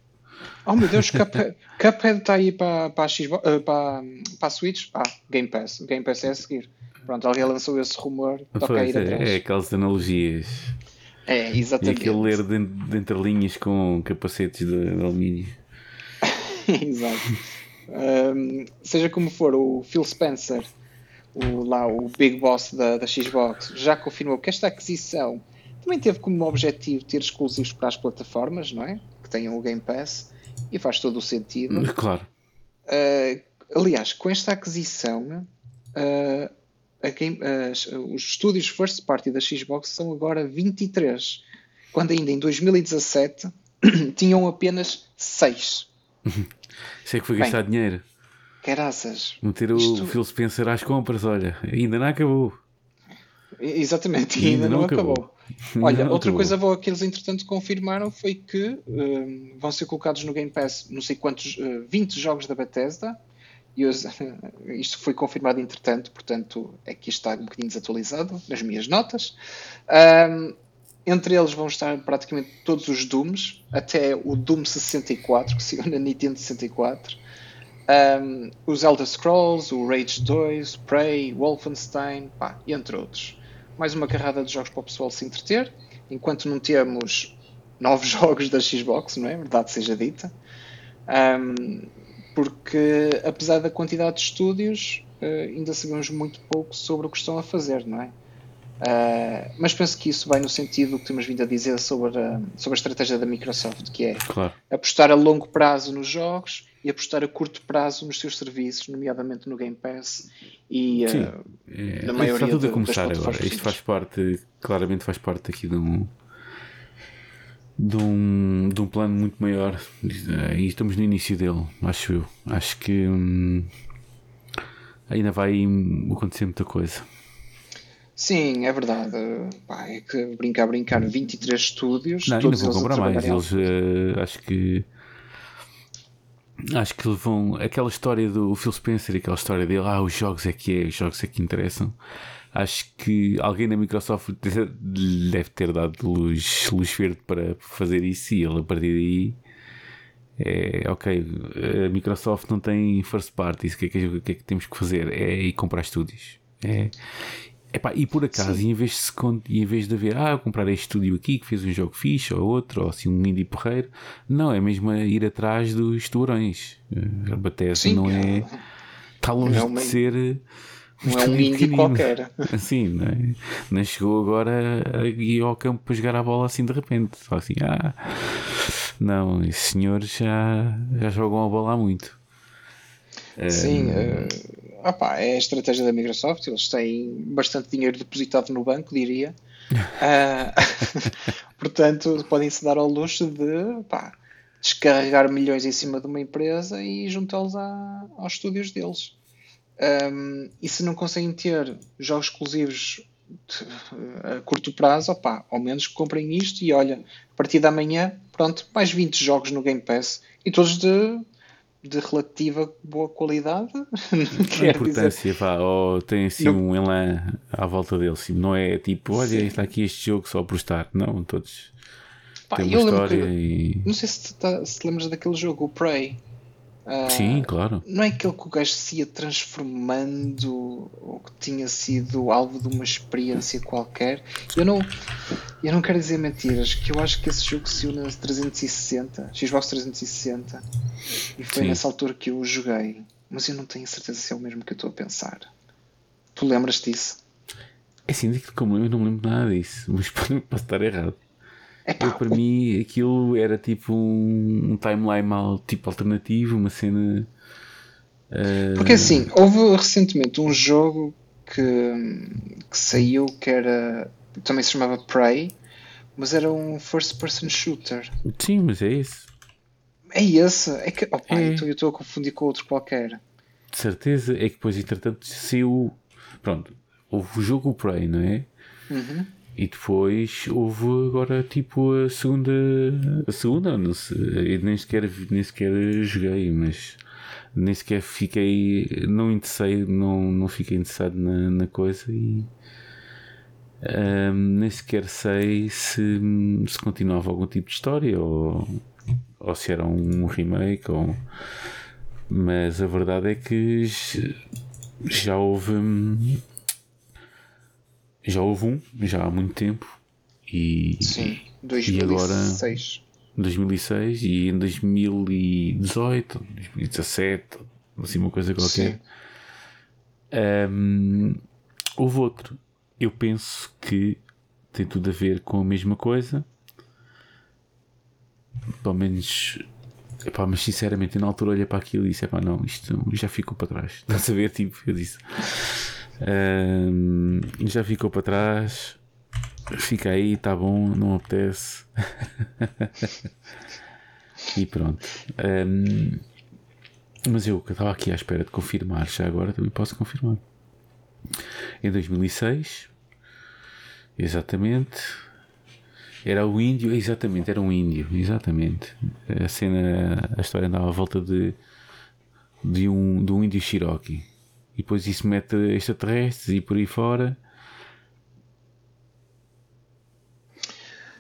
Oh meu Deus, Cuphead, está aí para, para, a Xbox, uh, para, para a Switch? Ah, Game Pass. Game Pass é a seguir. Pronto, alguém lançou esse rumor, toca ir é, atrás. É aquelas analogias. É, exatamente. E aquele ler de, de entre linhas com capacetes de, de alumínio. Exato. Um, seja como for, o Phil Spencer, o, lá o big boss da, da Xbox, já confirmou que esta aquisição também teve como objetivo ter exclusivos para as plataformas, não é? Que tenham o Game Pass, e faz todo o sentido. Claro. Uh, aliás, com esta aquisição, uh, Game, uh, os estúdios first party da Xbox são agora 23, quando ainda em 2017 tinham apenas 6. Sei que foi Bem, gastar dinheiro. Caraças. Meter o Isto... Phil Spencer às compras, olha, ainda não acabou. Exatamente, ainda, ainda não, não, acabou. acabou. Olha, outra acabou. coisa boa que eles entretanto confirmaram foi que um, vão ser colocados no Game Pass não sei quantos, uh, 20 jogos da Bethesda e os, isto foi confirmado entretanto, portanto, aqui está um bocadinho desatualizado nas minhas notas. Um, entre eles vão estar praticamente todos os Dooms, até o Doom 64, que saiu na Nintendo 64. Um, os Elder Scrolls, o Rage 2, Prey, Wolfenstein, pá, entre outros. Mais uma carrada de jogos para o pessoal se entreter, enquanto não temos novos jogos da Xbox, não é? Verdade seja dita. Um, porque apesar da quantidade de estúdios, uh, ainda sabemos muito pouco sobre o que estão a fazer, não é? Uh, mas penso que isso vai no sentido que temos vindo a dizer sobre a, sobre a estratégia da Microsoft, que é claro. apostar a longo prazo nos jogos e apostar a curto prazo nos seus serviços, nomeadamente no Game Pass e Sim, uh, é, na maioria está tudo a começar agora. Isto faz parte, claramente faz parte aqui de um, de um, de um plano muito maior e estamos no início dele, acho eu. Acho que hum, ainda vai acontecer muita coisa. Sim, é verdade. Pá, é que brincar, brincar, 23 estúdios. Não, ainda vou comprar mais. Eles uh, acho que. Acho que vão. Aquela história do Phil Spencer, aquela história dele, ah, os jogos é que é, os jogos é que interessam. Acho que alguém na Microsoft deve ter dado luz, luz verde para fazer isso e ele a partir daí é ok. A Microsoft não tem first parties, o que é que, que, é que temos que fazer? É ir comprar estúdios. É, Epá, e por acaso, em vez, de, em vez de haver, ah, comprar este estúdio aqui que fez um jogo fixe ou outro, ou assim um indie porreiro, não, é mesmo ir atrás dos tubarões. A Bethesda não é. Está longe é uma, de ser. Não é um indie qualquer. Assim, não, é? não chegou agora a ir ao campo para jogar a bola assim de repente. Só assim, ah, não, esses senhores já, já jogam a bola há muito. Sim, uh Opa, é a estratégia da Microsoft, eles têm bastante dinheiro depositado no banco, diria. uh, portanto, podem-se dar ao luxo de opa, descarregar milhões em cima de uma empresa e juntá-los aos estúdios deles. Um, e se não conseguem ter jogos exclusivos a curto prazo, opa, ao menos comprem isto e olha, a partir da manhã, pronto, mais 20 jogos no Game Pass e todos de de relativa boa qualidade. a importância, vá, ou tem assim não... um elan à volta dele, sim. não é tipo, olha, Sim. está aqui este jogo só por estar, não, todos Pá, têm uma história que, e... Não sei se, tá, se te lembras daquele jogo, o Prey. Uh, Sim, claro. Não é aquele que o gajo se ia transformando ou que tinha sido alvo de uma experiência qualquer. Eu não, eu não quero dizer mentiras, que eu acho que esse jogo se na 360, Xbox 360, e foi Sim. nessa altura que eu o joguei. Mas eu não tenho certeza se é o mesmo que eu estou a pensar. Tu lembras disso? É assim, digo como eu não me lembro nada disso, mas posso estar errado. Epá, eu, para o... mim aquilo era tipo um, um timeline mal, tipo alternativo, uma cena. Uh... Porque assim, houve recentemente um jogo que, que saiu que era. também se chamava Prey, mas era um first person shooter. Sim, mas é esse. É esse? É que. Opa, é. Então eu estou a confundir com outro qualquer. De certeza, é que depois, entretanto, saiu. Pronto, houve o jogo Prey, não é? Uhum. E depois houve agora tipo a segunda. A segunda, não sei, nem sequer, nem sequer joguei, mas nem sequer fiquei. Não interessei, não, não fiquei interessado na, na coisa e. Um, nem sequer sei se, se continuava algum tipo de história ou, ou se era um remake ou, mas a verdade é que já houve já houve um, já há muito tempo. E, Sim, 2006. E agora, 2006 e em 2018, 2017, assim uma coisa qualquer. Um, houve outro. Eu penso que tem tudo a ver com a mesma coisa. Pelo menos. Epá, mas sinceramente, eu na altura olhei para aquilo e disse: epá, não, isto já ficou para trás. Estás a ver? Tipo, eu disse: um, já ficou para trás. Fica aí, tá bom, não apetece. e pronto. Um, mas eu que estava aqui à espera de confirmar, já agora também posso confirmar. Em 2006, exatamente, era o índio, exatamente, era um índio, exatamente. A cena, a história andava à volta de, de, um, de um índio Cherokee e depois isso mete extraterrestres e por aí fora.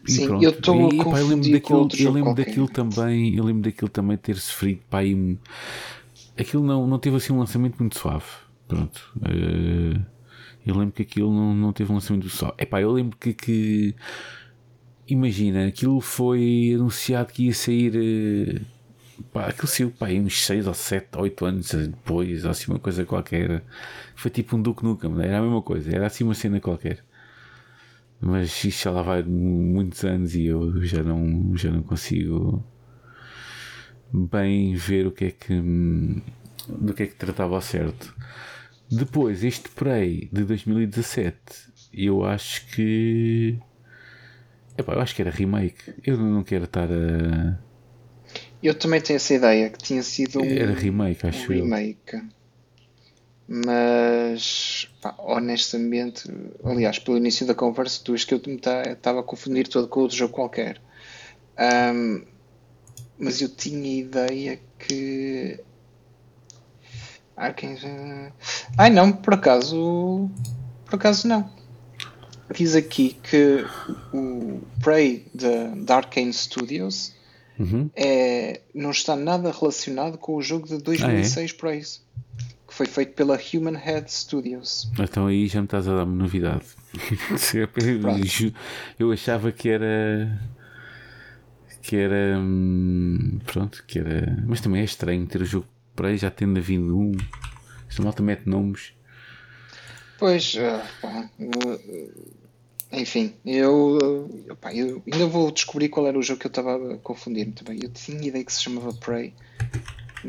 Sim, eu estou a pá, eu lembro daquilo, eu lembro daquilo também, eu lembro daquilo também ter sofrido, pá, aí, aquilo não, não teve assim um lançamento muito suave. Pronto. Uh, eu lembro que aquilo não, não teve um lançamento suave. Epá, eu lembro que, que imagina, aquilo foi anunciado que ia sair uh, Pá, aquilo saiu pá, uns 6 ou 7, 8 anos depois, ou assim uma coisa qualquer. Foi tipo um Duke Nukem, era a mesma coisa, era assim uma cena qualquer. Mas isto já lá vai muitos anos e eu já não, já não consigo bem ver o que é que do que é que tratava ao certo. Depois, este Prey de 2017, eu acho que. Epá, eu acho que era remake. Eu não quero estar a. Eu também tenho essa ideia que tinha sido um, Era remake, acho um remake. Mas pá, honestamente, aliás, pelo início da conversa, tu és que eu estava a confundir todo com outro jogo qualquer. Um, mas eu tinha ideia que. Arkane. Ai não, por acaso. Por acaso não. Diz aqui que o Prey da Arkane Studios Uhum. é, não está nada relacionado com o jogo de 2006 Ah, Prey, que foi feito pela Human Head Studios. Então aí já me estás a dar uma novidade. Eu achava que era. Que era. hum, Pronto, que era. Mas também é estranho ter o jogo para aí já tendo havido um. Esta malta mete nomes. Pois, uh, enfim, eu, pá, eu ainda vou descobrir qual era o jogo que eu estava a confundir também. Eu tinha ideia que se chamava Prey,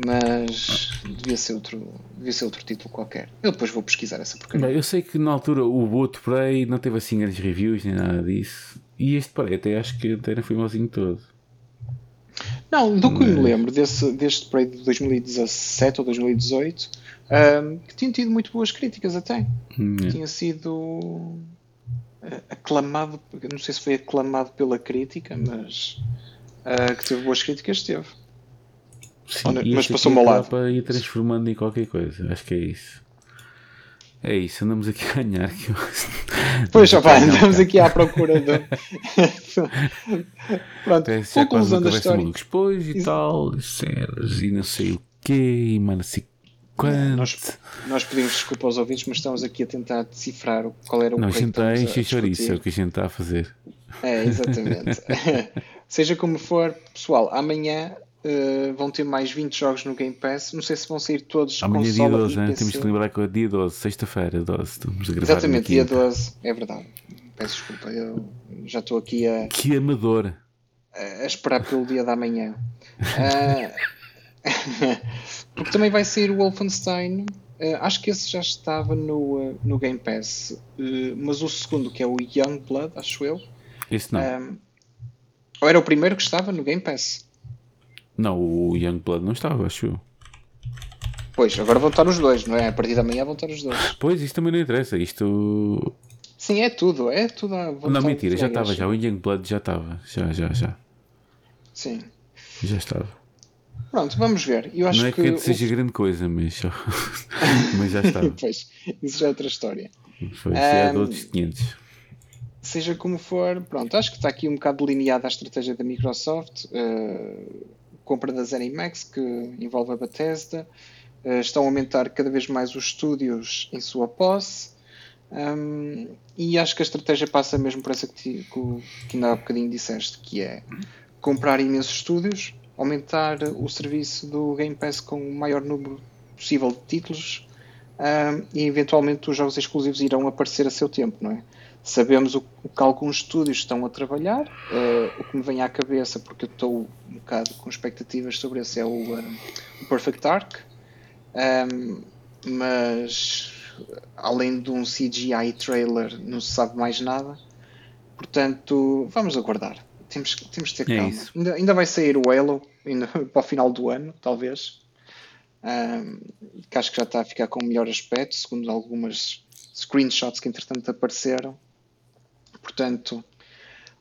mas devia ser outro, devia ser outro título qualquer. Eu depois vou pesquisar essa porcaria. Bem, eu sei que na altura o outro Prey não teve assim grandes reviews nem nada disso. E este Prey até acho que até não foi malzinho todo. Não, do que me lembro desse, deste Prey de 2017 ou 2018, um, que tinha tido muito boas críticas até. Hum, é. Tinha sido aclamado, não sei se foi aclamado pela crítica, mas ah, que teve boas críticas, teve. Sim, Olha, mas ao é lado. para ir transformando em qualquer coisa. Acho que é isso. É isso, andamos aqui a ganhar. que eu- Pois, Não, andamos aqui à procura de. Pronto, conclusão da história. malucos. Pois e Ex- tal, cenas e não sei o quê, e mano, sei quanto. Nós, nós pedimos desculpa aos ouvintes, mas estamos aqui a tentar decifrar qual era o Não, a gente está a encher chouriço, é o que a gente está a fazer. É, exatamente. Seja como for, pessoal, amanhã eh, vão ter mais 20 jogos no Game Pass. Não sei se vão sair todos Amanhã é dia consola 12, e né? PC. temos que lembrar que é dia 12, sexta-feira, 12. Estamos a gravar. Exatamente, dia quinta. 12, é verdade. Peço desculpa, eu já estou aqui a, Que amador. a esperar pelo dia da manhã. Ah, porque também vai sair o Wolfenstein. Ah, acho que esse já estava no, ah, no Game Pass, Ah, mas o segundo, que é o Youngblood, acho eu. Esse não. ah, ou era o primeiro que estava no Game Pass? Não, o Youngblood não estava, acho eu. Pois, agora vão estar os dois, não é? A partir da manhã vão estar os dois. Pois, isto também não interessa. Isto. Sim, é tudo, é tudo à Não, mentira, já estava, já. O Youngblood já estava. Já, já, já. Sim. Já estava. Pronto, vamos ver. Eu acho não é que, que. seja grande coisa, mas, mas já estava. pois, isso já é outra história. Foi, foi há Ahm, outros 500. Seja como for, pronto, acho que está aqui um bocado delineada a estratégia da Microsoft, eh, compra da ZeniMax, que envolve a Bethesda, eh, estão a aumentar cada vez mais os estúdios em sua posse, hum, e acho que a estratégia passa mesmo por essa que, que, o- que ainda há bocadinho disseste, que é comprar imensos estúdios, aumentar o serviço do Game Pass com o maior número possível de títulos, e eventualmente os jogos exclusivos irão aparecer a seu tempo, não é? Sabemos o, o que alguns estúdios estão a trabalhar. eh, o que me vem à cabeça, porque eu estou um bocado com expectativas sobre esse, é o, eh, o Perfect Dark. Ahm, mas além de um CGI trailer, não se sabe mais nada. Portanto, vamos aguardar. Temos, temos de ter É calma. isso. Ainda, ainda vai sair o Halo ainda, para o final do ano, talvez. Ahm, que acho que já está a ficar com um melhor aspecto, segundo algumas screenshots que entretanto apareceram. Portanto,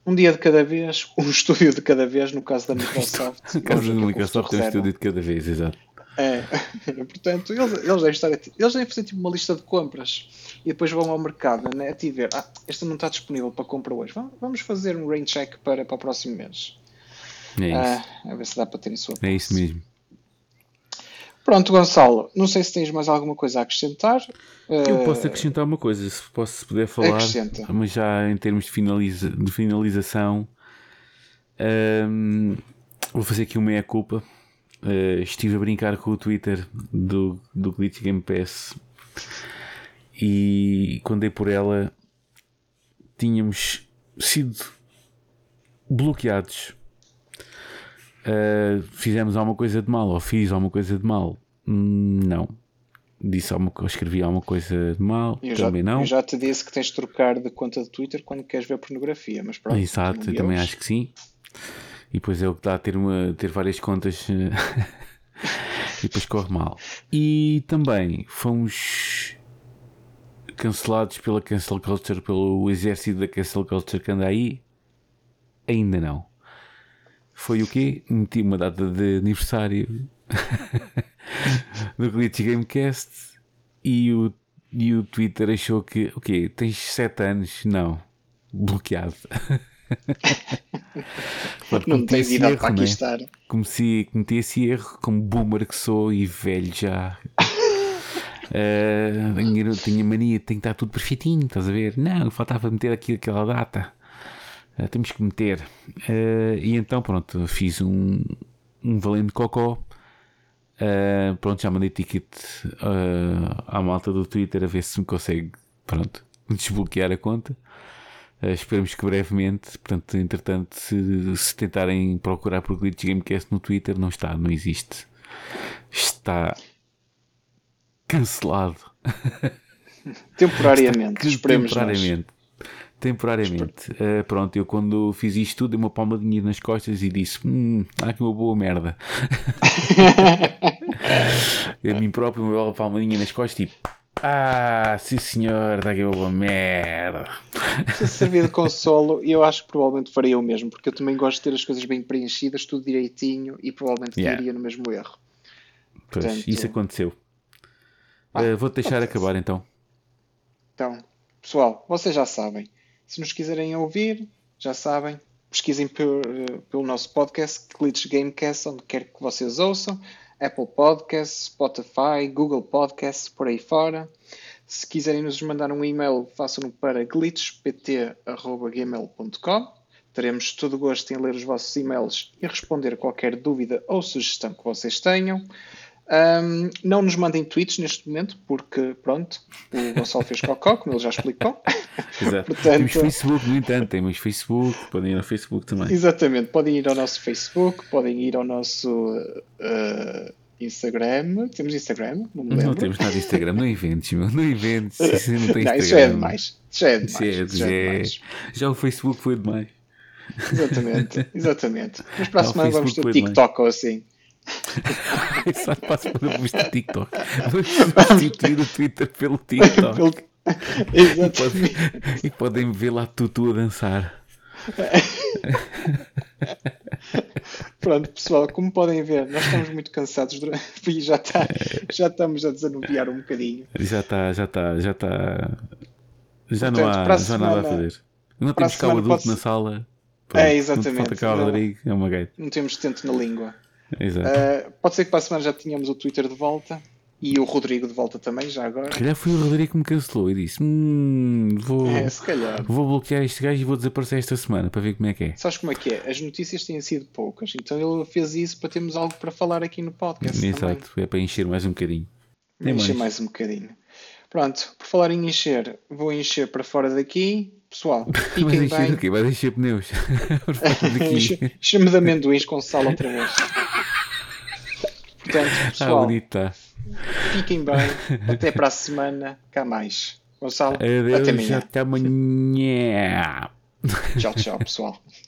um dia de cada vez, um estúdio de cada vez, no caso da Microsoft. No caso da o é o Microsoft tem um estúdio de cada vez, exato. É, portanto, eles, eles, devem estar eles devem fazer tipo uma lista de compras e depois vão ao mercado na net e ver, ah, esta não está disponível para compra hoje, vamos, vamos fazer um rain check para, para o próximo mês. É isso. Ah, a ver se dá para ter em sua é isso mesmo. Pronto, Gonçalo, não sei se tens mais alguma coisa a acrescentar. Eu Ah, posso acrescentar uma coisa, se posso se puder falar, Acrescenta. mas já em termos de, finaliza, de finalização, hum, vou fazer aqui uma meia-culpa. Uh, estive a brincar com o Twitter do, do Glitch Game Pass e quando dei por ela tínhamos sido bloqueados. Uh, fizemos alguma coisa de mal ou fiz alguma coisa de mal? Hum, não. Disse alguma escrevi alguma coisa de mal? Eu também já, não. Eu já te disse que tens de trocar de conta de Twitter quando queres ver pornografia, mas pronto. Exato, eu também acho que sim. E depois é o que dá a ter, uma, ter várias contas e depois corre mal. E também fomos cancelados pela cancel culture, pelo exército da cancel culture que anda aí? Ainda não. Foi o quê? Meti uma data de aniversário do Glitch Gamecast e o, e o Twitter achou que, o quê? Tens 7 anos? Não. Bloqueado. Pode, não tens idade para aqui né? Comecei, cometi esse erro como boomer que sou e velho já. Uh, tinha mania, tem que estar tudo perfeitinho, estás a ver? Não, faltava meter aqui aquela data. Uh, temos que meter. Uh, e então, pronto, fiz um, um valente cocó. Uh, pronto, já mandei ticket à malta do Twitter a ver se me consegue, pronto, desbloquear a conta. Esperemos que brevemente, portanto, entretanto, se, se tentarem procurar por Glitch Gamecast no Twitter, não está, não existe. Está cancelado. Temporariamente, esperemos Temporariamente. Nós. Temporariamente. Uh, pronto, eu quando fiz isto tudo, dei uma palmadinha nas costas e disse: Hum, há aqui uma boa merda. a mim próprio, uma bela palmadinha nas costas, tipo. Ah, sim senhor, está aqui uma merda. Se servir de consolo, eu acho que provavelmente faria o mesmo, porque eu também gosto de ter as coisas bem preenchidas, tudo direitinho e provavelmente yeah. no mesmo erro. Pois, Portanto, isso aconteceu. Ah, uh, Vou-te deixar acabar então. Então, pessoal, vocês já sabem. Se nos quiserem ouvir, já sabem. Pesquisem por, uh, pelo nosso podcast, Glitch Gamecast, onde quer que vocês ouçam. Apple Podcasts, Spotify, Google Podcasts, por aí fora. Se quiserem nos mandar um e-mail, façam-no para glitchpt.gmail.com. Teremos todo o gosto em ler os vossos e-mails e responder qualquer dúvida ou sugestão que vocês tenham. Um, não nos mandem tweets neste momento, porque pronto, o Gonçalo fez cocó, como ele já explicou. Exato. Portanto, temos Facebook, no entanto, temos Facebook, podem ir ao Facebook também. Exatamente, podem ir ao nosso Facebook, podem ir ao nosso uh, Instagram. Temos Instagram? Não, me não temos nada de Instagram, não inventes, meu, não inventes. Isso não tem não, Instagram. Isso já é demais. Já é demais. É, já, é, demais. já o Facebook foi demais. Exatamente, exatamente. Mas para a semana vamos ter TikTok ou assim. Só passo para o do TikTok. Vamos substituir o Twitter pelo TikTok. Exatamente. E podem ver lá tu, a dançar. Pronto, pessoal, como podem ver, nós estamos muito cansados e já, está, já estamos a desanuviar um bocadinho. Já está, já está, já está. Já Portanto, não há já semana, nada a fazer. Não temos cá o adulto na sala. É, exatamente. Falta cá o Rodrigo, é uma gaita. Não temos tento na língua. Exato. Uh, pode ser que para a semana já tínhamos o Twitter de volta e o Rodrigo de volta também, já agora. Se calhar foi o Rodrigo que me cancelou e disse: hum, vou, é, vou bloquear este gajo e vou desaparecer esta semana para ver como é que é. Sabes como é que é? As notícias têm sido poucas, então ele fez isso para termos algo para falar aqui no podcast. Exato, também. é para encher mais um bocadinho. encher mais. mais um bocadinho. Pronto, por falar em encher, vou encher para fora daqui. Pessoal, fiquem Mas encher bem. Vai encher pneus? Encher-me de amendoins com sal outra vez. Portanto, ah, pessoal, fiquem bem. Até para a semana. Cá mais. Gonçalo, Adeus, até amanhã. Até amanhã. Tchau, tchau, pessoal.